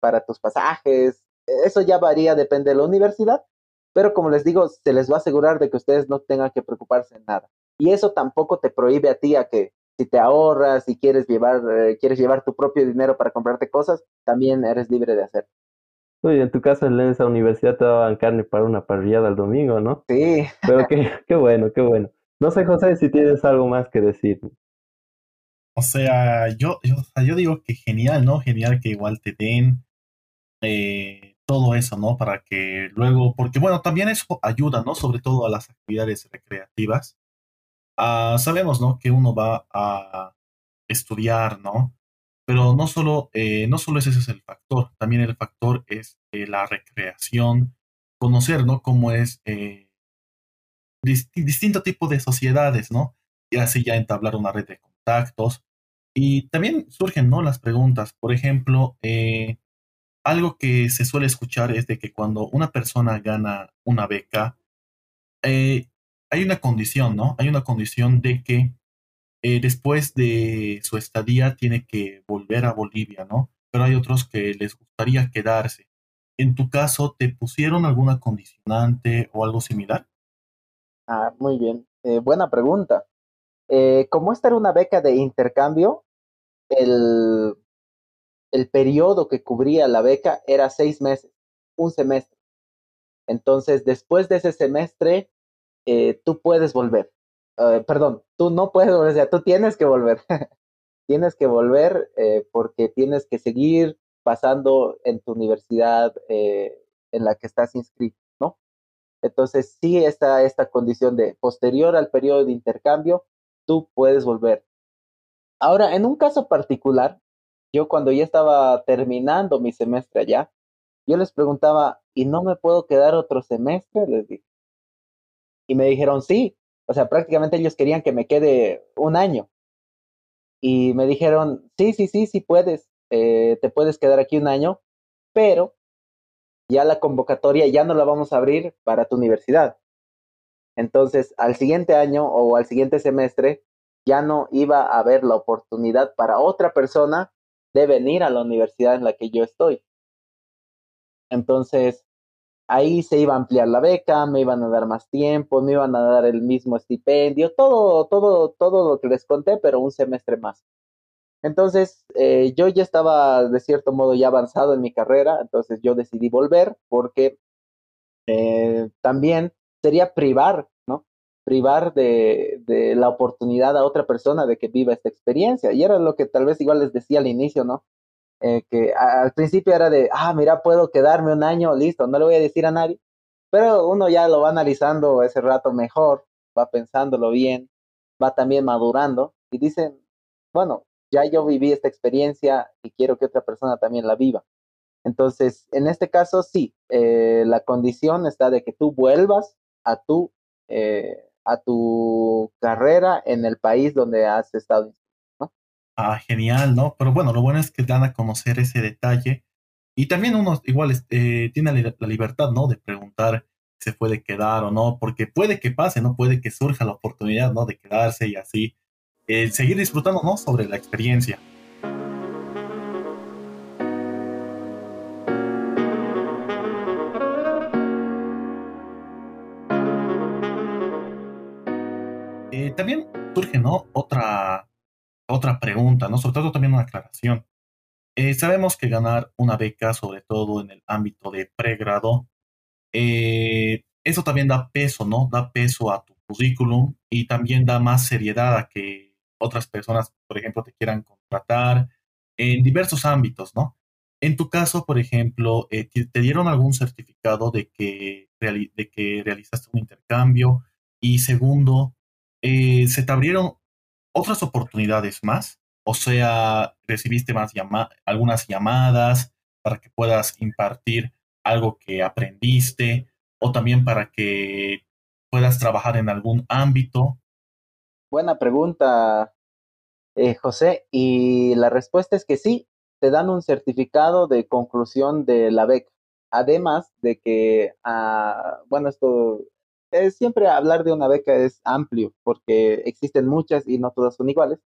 para tus pasajes. Eso ya varía, depende de la universidad. Pero como les digo, se les va a asegurar de que ustedes no tengan que preocuparse en nada. Y eso tampoco te prohíbe a ti a que si te ahorras, si quieres llevar, eh, quieres llevar tu propio dinero para comprarte cosas, también eres libre de hacerlo. Oye, en tu caso en esa universidad te daban carne para una parrillada el domingo, ¿no? Sí. Pero qué, qué bueno, qué bueno. No sé, José, si tienes algo más que decir. O sea, yo, yo, yo digo que genial, ¿no? Genial que igual te den eh, todo eso, ¿no? Para que luego, porque bueno, también eso ayuda, ¿no? Sobre todo a las actividades recreativas. Ah, sabemos, ¿no? Que uno va a estudiar, ¿no? Pero no solo, eh, no solo ese es el factor, también el factor es eh, la recreación, conocer, ¿no? Cómo es eh, distinto tipo de sociedades, ¿no? Y así ya entablar una red de contactos. Y también surgen, ¿no? Las preguntas, por ejemplo, algo que se suele escuchar es de que cuando una persona gana una beca, hay una condición, ¿no? Hay una condición de que eh, después de su estadía tiene que volver a Bolivia, ¿no? Pero hay otros que les gustaría quedarse. En tu caso, ¿te pusieron alguna condicionante o algo similar? Ah, muy bien. Eh, buena pregunta. Eh, como esta era una beca de intercambio, el, el periodo que cubría la beca era seis meses, un semestre. Entonces, después de ese semestre, eh, tú puedes volver. Eh, perdón, tú no puedes volver, o sea, tú tienes que volver. tienes que volver eh, porque tienes que seguir pasando en tu universidad en la que estás inscrito, ¿no? Entonces, sí está esta condición de posterior al periodo de intercambio, tú puedes volver. Ahora, en un caso particular, yo cuando ya estaba terminando mi semestre allá, yo les preguntaba, ¿y no me puedo quedar otro semestre? Les dije. Y me dijeron, sí, o sea, prácticamente ellos querían que me quede un año. Y me dijeron, sí, sí, sí, sí puedes, eh, te puedes quedar aquí un año, pero ya la convocatoria ya no la vamos a abrir para tu universidad. Entonces, al siguiente año o al siguiente semestre, ya no iba a haber la oportunidad para otra persona de venir a la universidad en la que yo estoy. Entonces, ahí se iba a ampliar la beca, me iban a dar más tiempo, me iban a dar el mismo estipendio, todo, todo, todo lo que les conté, pero un semestre más. Entonces, eh, yo ya estaba de cierto modo ya avanzado en mi carrera, entonces yo decidí volver porque eh, también sería privar, ¿no? Privar de, de la oportunidad a otra persona de que viva esta experiencia. Y era lo que tal vez igual les decía al inicio, ¿no? Eh, que al principio era de, ah, mira, puedo quedarme un año, listo, no le voy a decir a nadie, pero uno ya lo va analizando ese rato mejor, va pensándolo bien, va también madurando y dicen, bueno, ya yo viví esta experiencia y quiero que otra persona también la viva. Entonces, en este caso, sí, eh, la condición está de que tú vuelvas a tu, eh, a tu carrera en el país donde has estado. Ah, genial, ¿no? Pero bueno, lo bueno es que dan a conocer ese detalle y también uno igual eh, tiene la libertad, ¿no? De preguntar si se puede quedar o no, porque puede que pase, ¿no? Puede que surja la oportunidad, ¿no? De quedarse y así seguir disfrutando, ¿no? Sobre la experiencia. Eh, también surge, ¿no? Otra, otra pregunta, ¿no? Sobre todo también una aclaración. Eh, sabemos que ganar una beca, sobre todo en el ámbito de pregrado, eh, eso también da peso, ¿no? Da peso a tu currículum y también da más seriedad a que otras personas, por ejemplo, te quieran contratar en diversos ámbitos, ¿no? En tu caso, por ejemplo, ¿te, dieron algún certificado de que, de que realizaste un intercambio? Y segundo, eh, se te abrieron otras oportunidades más, o sea, recibiste más algunas llamadas para que puedas impartir algo que aprendiste o también para que puedas trabajar en algún ámbito. Buena pregunta, eh, José, y la respuesta es que sí, te dan un certificado de conclusión de la beca. Además de que, ah, bueno, esto siempre hablar de una beca es amplio porque existen muchas y no todas son iguales.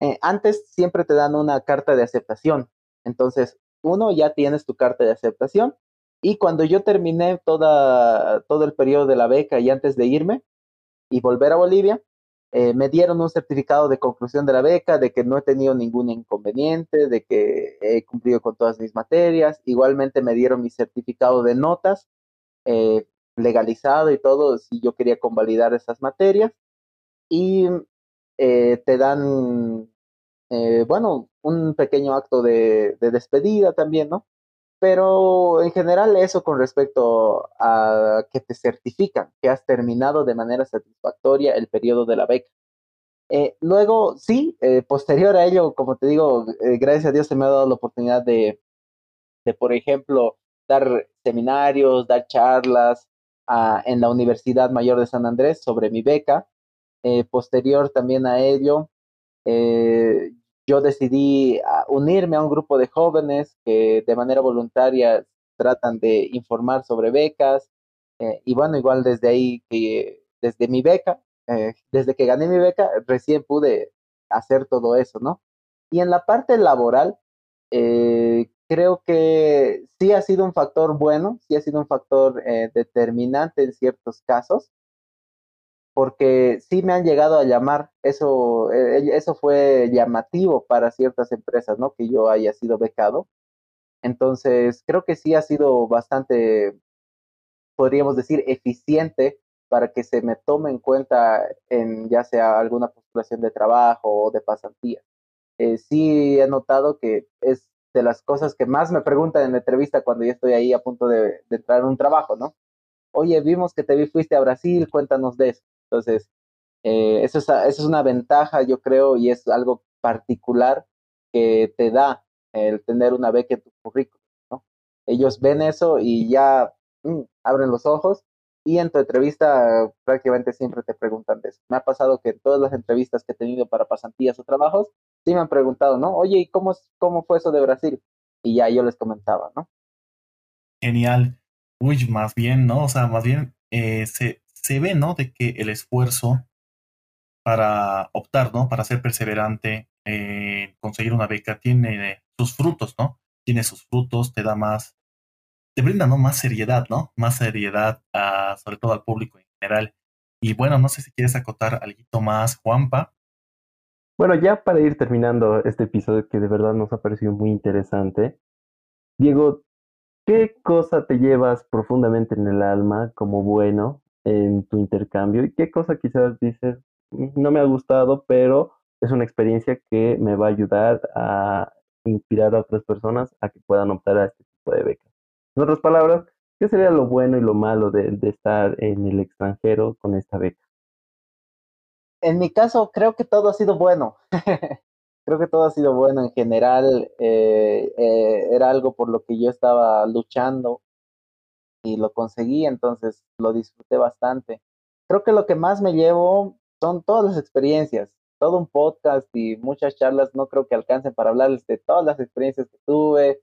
Eh, antes siempre te dan una carta de aceptación. Entonces, uno, ya tienes tu carta de aceptación. Y cuando yo terminé toda, todo el periodo de la beca y antes de irme y volver a Bolivia, eh, me dieron un certificado de conclusión de la beca, de que no he tenido ningún inconveniente, de que he cumplido con todas mis materias. Igualmente me dieron mi certificado de notas, eh, legalizado y todo, si yo quería convalidar esas materias. Y eh, te dan, eh, bueno, un pequeño acto de, despedida también, ¿no? Pero en general eso con respecto a que te certifican que has terminado de manera satisfactoria el periodo de la beca. Eh, luego, sí, posterior a ello, como te digo, gracias a Dios se me ha dado la oportunidad de, de, por ejemplo, dar seminarios, dar charlas, en la Universidad Mayor de San Andrés sobre mi beca. Eh, posterior también a ello, eh, yo decidí ah, unirme a un grupo de jóvenes que de manera voluntaria tratan de informar sobre becas. Eh, y bueno, igual desde ahí, que desde mi beca, desde que gané mi beca, recién pude hacer todo eso, ¿no? Y en la parte laboral, creo que sí ha sido un factor bueno, sí ha sido un factor eh, determinante en ciertos casos, porque sí me han llegado a llamar, eso, eh, eso fue llamativo para ciertas empresas, ¿no? Que yo haya sido becado. Entonces, creo que sí ha sido bastante, podríamos decir, eficiente para que se me tome en cuenta en ya sea alguna postulación de trabajo o de pasantía. Eh, sí he notado que es de las cosas que más me preguntan en la entrevista cuando yo estoy ahí a punto de, entrar en un trabajo, ¿no? Oye, vimos que te vi, fuiste a Brasil, cuéntanos de eso. Entonces, eh, eso, es, una ventaja, yo creo, y es algo particular que te da el tener una beca en tu currículum, ¿no? Ellos ven eso y ya mm, abren los ojos y en tu entrevista prácticamente siempre te preguntan de eso. Me ha pasado que en todas las entrevistas que he tenido para pasantías o trabajos, sí me han preguntado, ¿no? Oye, ¿y cómo, cómo fue eso de Brasil? Y ya yo les comentaba, ¿no? Genial. Uy, más bien, ¿no? O sea, más bien eh, se, se ve, ¿no? De que el esfuerzo para optar, ¿no? Para ser perseverante, eh, conseguir una beca, tiene sus frutos, ¿no? Tiene sus frutos, te da más, te brinda, ¿no? Más seriedad, ¿no? Más seriedad, sobre todo al público en general. Y bueno, no sé si quieres acotar algo más, Juanpa, bueno, ya para ir terminando este episodio que de verdad nos ha parecido muy interesante, Diego, ¿qué cosa te llevas profundamente en el alma como bueno en tu intercambio? ¿Y qué cosa quizás dices, mm, no me ha gustado, pero es una experiencia que me va a ayudar a inspirar a otras personas a que puedan optar a este tipo de becas? En otras palabras, ¿qué sería lo bueno y lo malo de estar en el extranjero con esta beca? en mi caso creo que todo ha sido bueno. creo que todo ha sido bueno en general. Eh, eh, era algo por lo que yo estaba luchando y lo conseguí, entonces lo disfruté bastante. Creo que lo que más me llevo son todas las experiencias, todo un podcast y muchas charlas, no creo que alcancen para hablarles de todas las experiencias que tuve,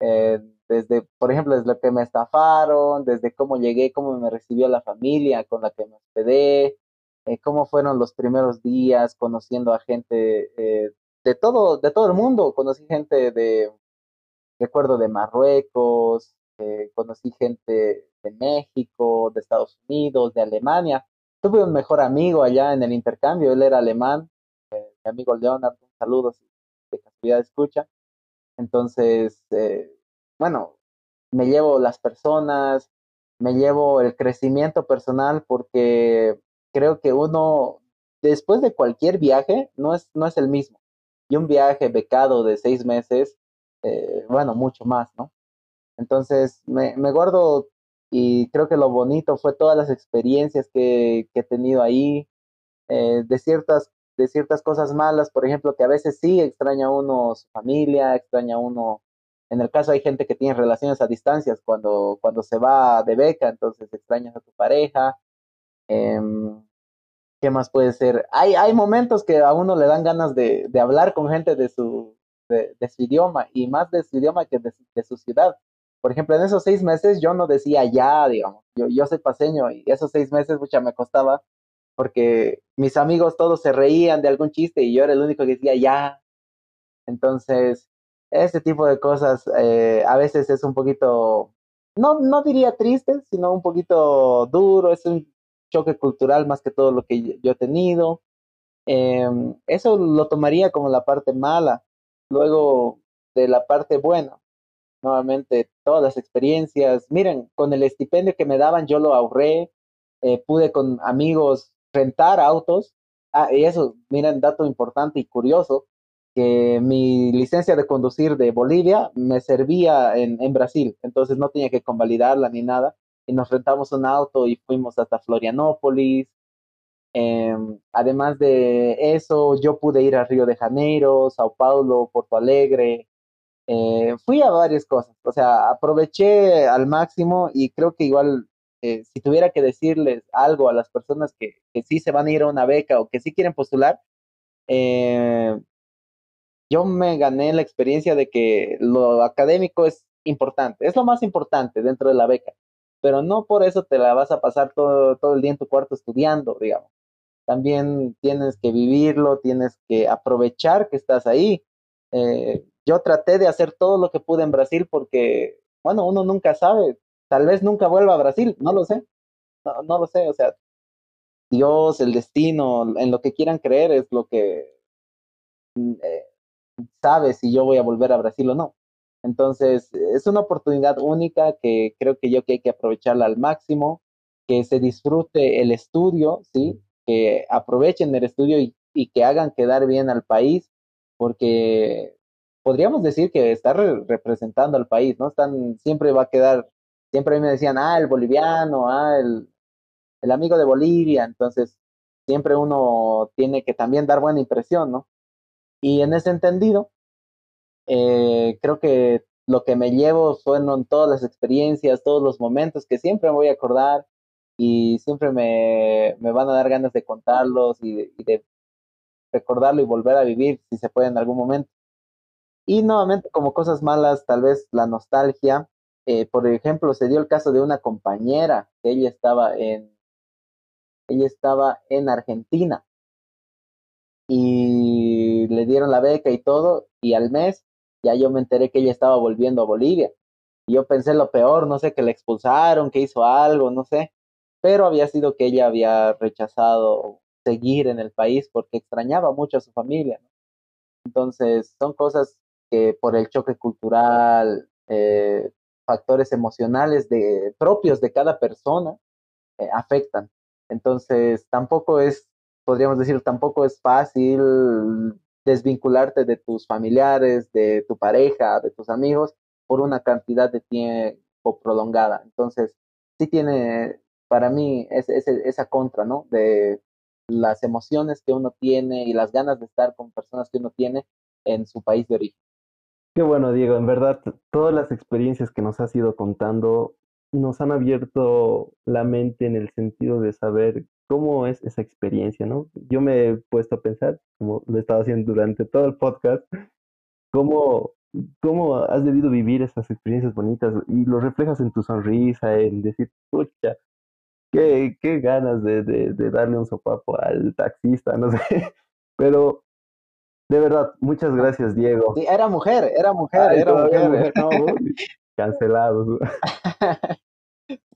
eh, desde, por ejemplo, desde lo que me estafaron, desde cómo llegué, cómo me recibió la familia con la que me hospedé, eh, cómo fueron los primeros días conociendo a gente eh, de todo, de todo el mundo, conocí gente de, recuerdo de Marruecos, conocí gente de México, de Estados Unidos, de Alemania. Tuve un mejor amigo allá en el intercambio, él era alemán, mi amigo Leonard, un saludo si de casualidad escucha. Entonces, eh, bueno, me llevo las personas, me llevo el crecimiento personal porque creo que uno, después de cualquier viaje, no es, no es el mismo. Y un viaje becado de seis meses, eh, bueno, mucho más, ¿no? Entonces, me, me, guardo y creo que lo bonito fue todas las experiencias que, que he tenido ahí, eh, de ciertas de ciertas cosas malas, por ejemplo, que a veces sí extraña uno su familia, extraña uno, en el caso hay gente que tiene relaciones a distancias cuando, cuando se va de beca, entonces extrañas a tu pareja. Em, ¿Qué más puede ser? Hay, hay momentos que a uno le dan ganas de, de hablar con gente de su, de, su idioma y más de su idioma que de, de, su ciudad. Por ejemplo, en esos seis meses yo no decía ya, digamos, yo, yo soy paseño y esos seis meses, mucha me costaba porque mis amigos todos se reían de algún chiste y yo era el único que decía ya. Entonces, ese tipo de cosas eh, a veces es un poquito, no, no diría triste, sino un poquito duro, es un choque cultural más que todo lo que yo he tenido. Em, eso lo tomaría como la parte mala. Luego, de la parte buena, nuevamente, todas las experiencias. Miren, con el estipendio que me daban, yo lo ahorré. Eh, pude con amigos rentar autos. Ah, y eso, miren, dato importante y curioso, que mi licencia de conducir de Bolivia me servía en, Brasil, entonces no tenía que convalidarla ni nada. Y nos rentamos un auto y fuimos hasta Florianópolis. Em, además de eso, yo pude ir a Río de Janeiro, Sao Paulo, Porto Alegre. Eh, fui a varias cosas, o sea, aproveché al máximo y creo que igual eh, si tuviera que decirles algo a las personas que, que, sí se van a ir a una beca o que sí quieren postular, eh, yo me gané la experiencia de que lo académico es importante, es lo más importante dentro de la beca, pero no por eso te la vas a pasar todo, todo el día en tu cuarto estudiando, digamos. También tienes que vivirlo, tienes que aprovechar que estás ahí. Eh, yo traté de hacer todo lo que pude en Brasil porque, bueno, uno nunca sabe, Tal vez nunca vuelva a Brasil, no lo sé. No, no lo sé, o sea, Dios, el destino, en lo que quieran creer es lo que mm, eh, sabe si yo voy a volver a Brasil o no. Entonces, es una oportunidad única que creo que yo que hay que aprovecharla al máximo, que se disfrute el estudio, ¿sí? Que aprovechen el estudio y, y que hagan quedar bien al país, porque podríamos decir que está representando al país, ¿no? Están, siempre va a quedar siempre a mí me decían, ah, el boliviano, ah, el, el amigo de Bolivia, entonces siempre uno tiene que también dar buena impresión, ¿no? Y en ese entendido, eh, creo que lo que me llevo fueron todas las experiencias, todos los momentos que siempre me voy a acordar y siempre me, me van a dar ganas de contarlos y y de recordarlo y volver a vivir si se puede en algún momento. Y nuevamente, como cosas malas, tal vez la nostalgia, eh, por ejemplo, se dio el caso de una compañera que ella estaba en, ella estaba en Argentina y le dieron la beca y todo, y al mes ya yo me enteré que ella estaba volviendo a Bolivia. Y yo pensé lo peor, no sé, que la expulsaron, que hizo algo, no sé, pero había sido que ella había rechazado seguir en el país porque extrañaba mucho a su familia. Entonces, son cosas que por el choque cultural, eh, factores emocionales de, propios de cada persona eh, afectan. Entonces, tampoco es, podríamos decir, tampoco es fácil desvincularte de tus familiares, de tu pareja, de tus amigos, por una cantidad de tiempo prolongada. Entonces, sí tiene, para mí, es, esa contra, ¿no? De las emociones que uno tiene y las ganas de estar con personas que uno tiene, en su país de origen. Qué bueno, Diego, en verdad, todas las experiencias que nos has ido contando nos han abierto la mente en el sentido de saber cómo es esa experiencia, ¿no? Yo me he puesto a pensar, como lo he estado haciendo durante todo el podcast, cómo, cómo has debido vivir esas experiencias bonitas y lo reflejas en tu sonrisa, en decir, pucha, qué, qué ganas de, de, darle un sopapo al taxista, no sé, pero de verdad, muchas gracias, Diego. Sí, era mujer, era mujer, era mujer. No, cancelados.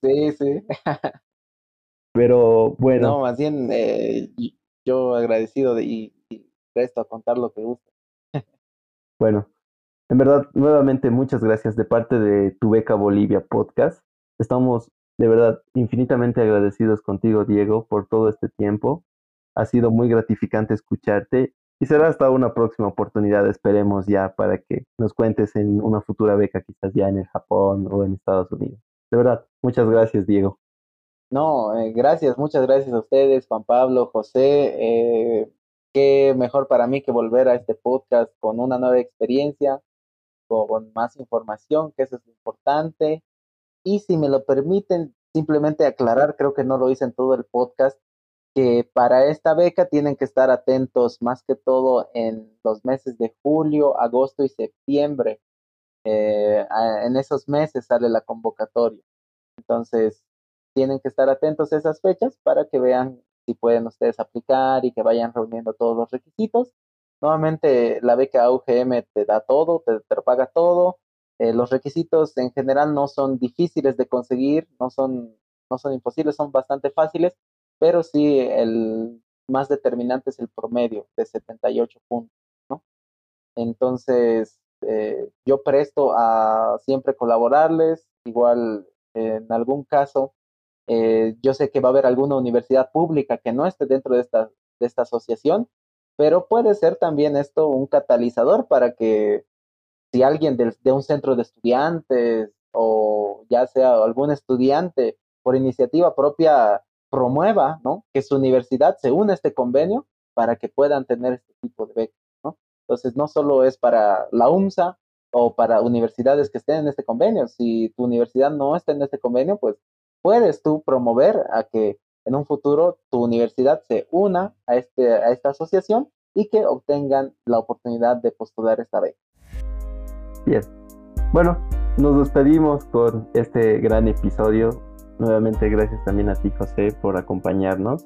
sí, sí. Pero bueno. No, más bien eh, yo agradecido de, y, y presto a contar lo que gusta. bueno, en verdad, nuevamente muchas gracias de parte de Tu Beca Bolivia Podcast. Estamos de verdad infinitamente agradecidos contigo, Diego, por todo este tiempo. Ha sido muy gratificante escucharte y será hasta una próxima oportunidad, esperemos ya, para que nos cuentes en una futura beca, quizás ya en el Japón o en Estados Unidos. De verdad, muchas gracias, Diego. No, eh, gracias, muchas gracias a ustedes, Juan Pablo, José. Eh, qué mejor para mí que volver a este podcast con una nueva experiencia, con más información, que eso es importante. Y si me lo permiten, simplemente aclarar, creo que no lo hice en todo el podcast, que para esta beca tienen que estar atentos más que todo en los meses de julio, agosto y septiembre. Eh, en esos meses sale la convocatoria. Entonces, tienen que estar atentos a esas fechas para que vean si pueden ustedes aplicar y que vayan reuniendo todos los requisitos. Nuevamente, la beca UGM te da todo, te, te paga todo. Eh, los requisitos en general no son difíciles de conseguir, no son, no son imposibles, son bastante fáciles pero sí el más determinante es el promedio de 78 puntos, ¿no? Entonces, eh, yo presto a siempre colaborarles, igual en algún caso, eh, yo sé que va a haber alguna universidad pública que no esté dentro de esta, de esta asociación, pero puede ser también esto un catalizador para que si alguien de, un centro de estudiantes o ya sea algún estudiante por iniciativa propia promueva, ¿no? Que su universidad se une a este convenio para que puedan tener este tipo de becas, ¿no? Entonces, no solo es para la UMSA o para universidades que estén en este convenio. Si tu universidad no está en este convenio, pues puedes tú promover a que en un futuro tu universidad se una a, este, a esta asociación y que obtengan la oportunidad de postular esta beca. Bien. Bueno, nos despedimos con este gran episodio Nuevamente gracias también a ti José por acompañarnos.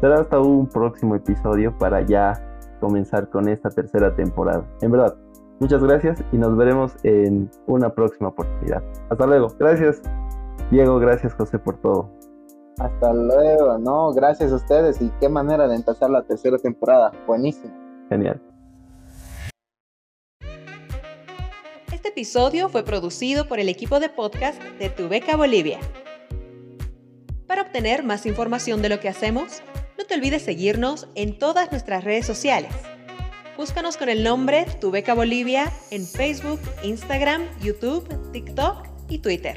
Será hasta un próximo episodio para ya comenzar con esta tercera temporada. En verdad, muchas gracias y nos veremos en una próxima oportunidad. Hasta luego. Gracias Diego, gracias José por todo. Hasta luego, no, gracias a ustedes y qué manera de empezar la tercera temporada. Buenísimo. Genial. Este episodio fue producido por el equipo de podcast de Tu Beca Bolivia. Para obtener más información de lo que hacemos, no te olvides seguirnos en todas nuestras redes sociales. Búscanos con el nombre Tu Beca Bolivia en Facebook, Instagram, YouTube, TikTok y Twitter.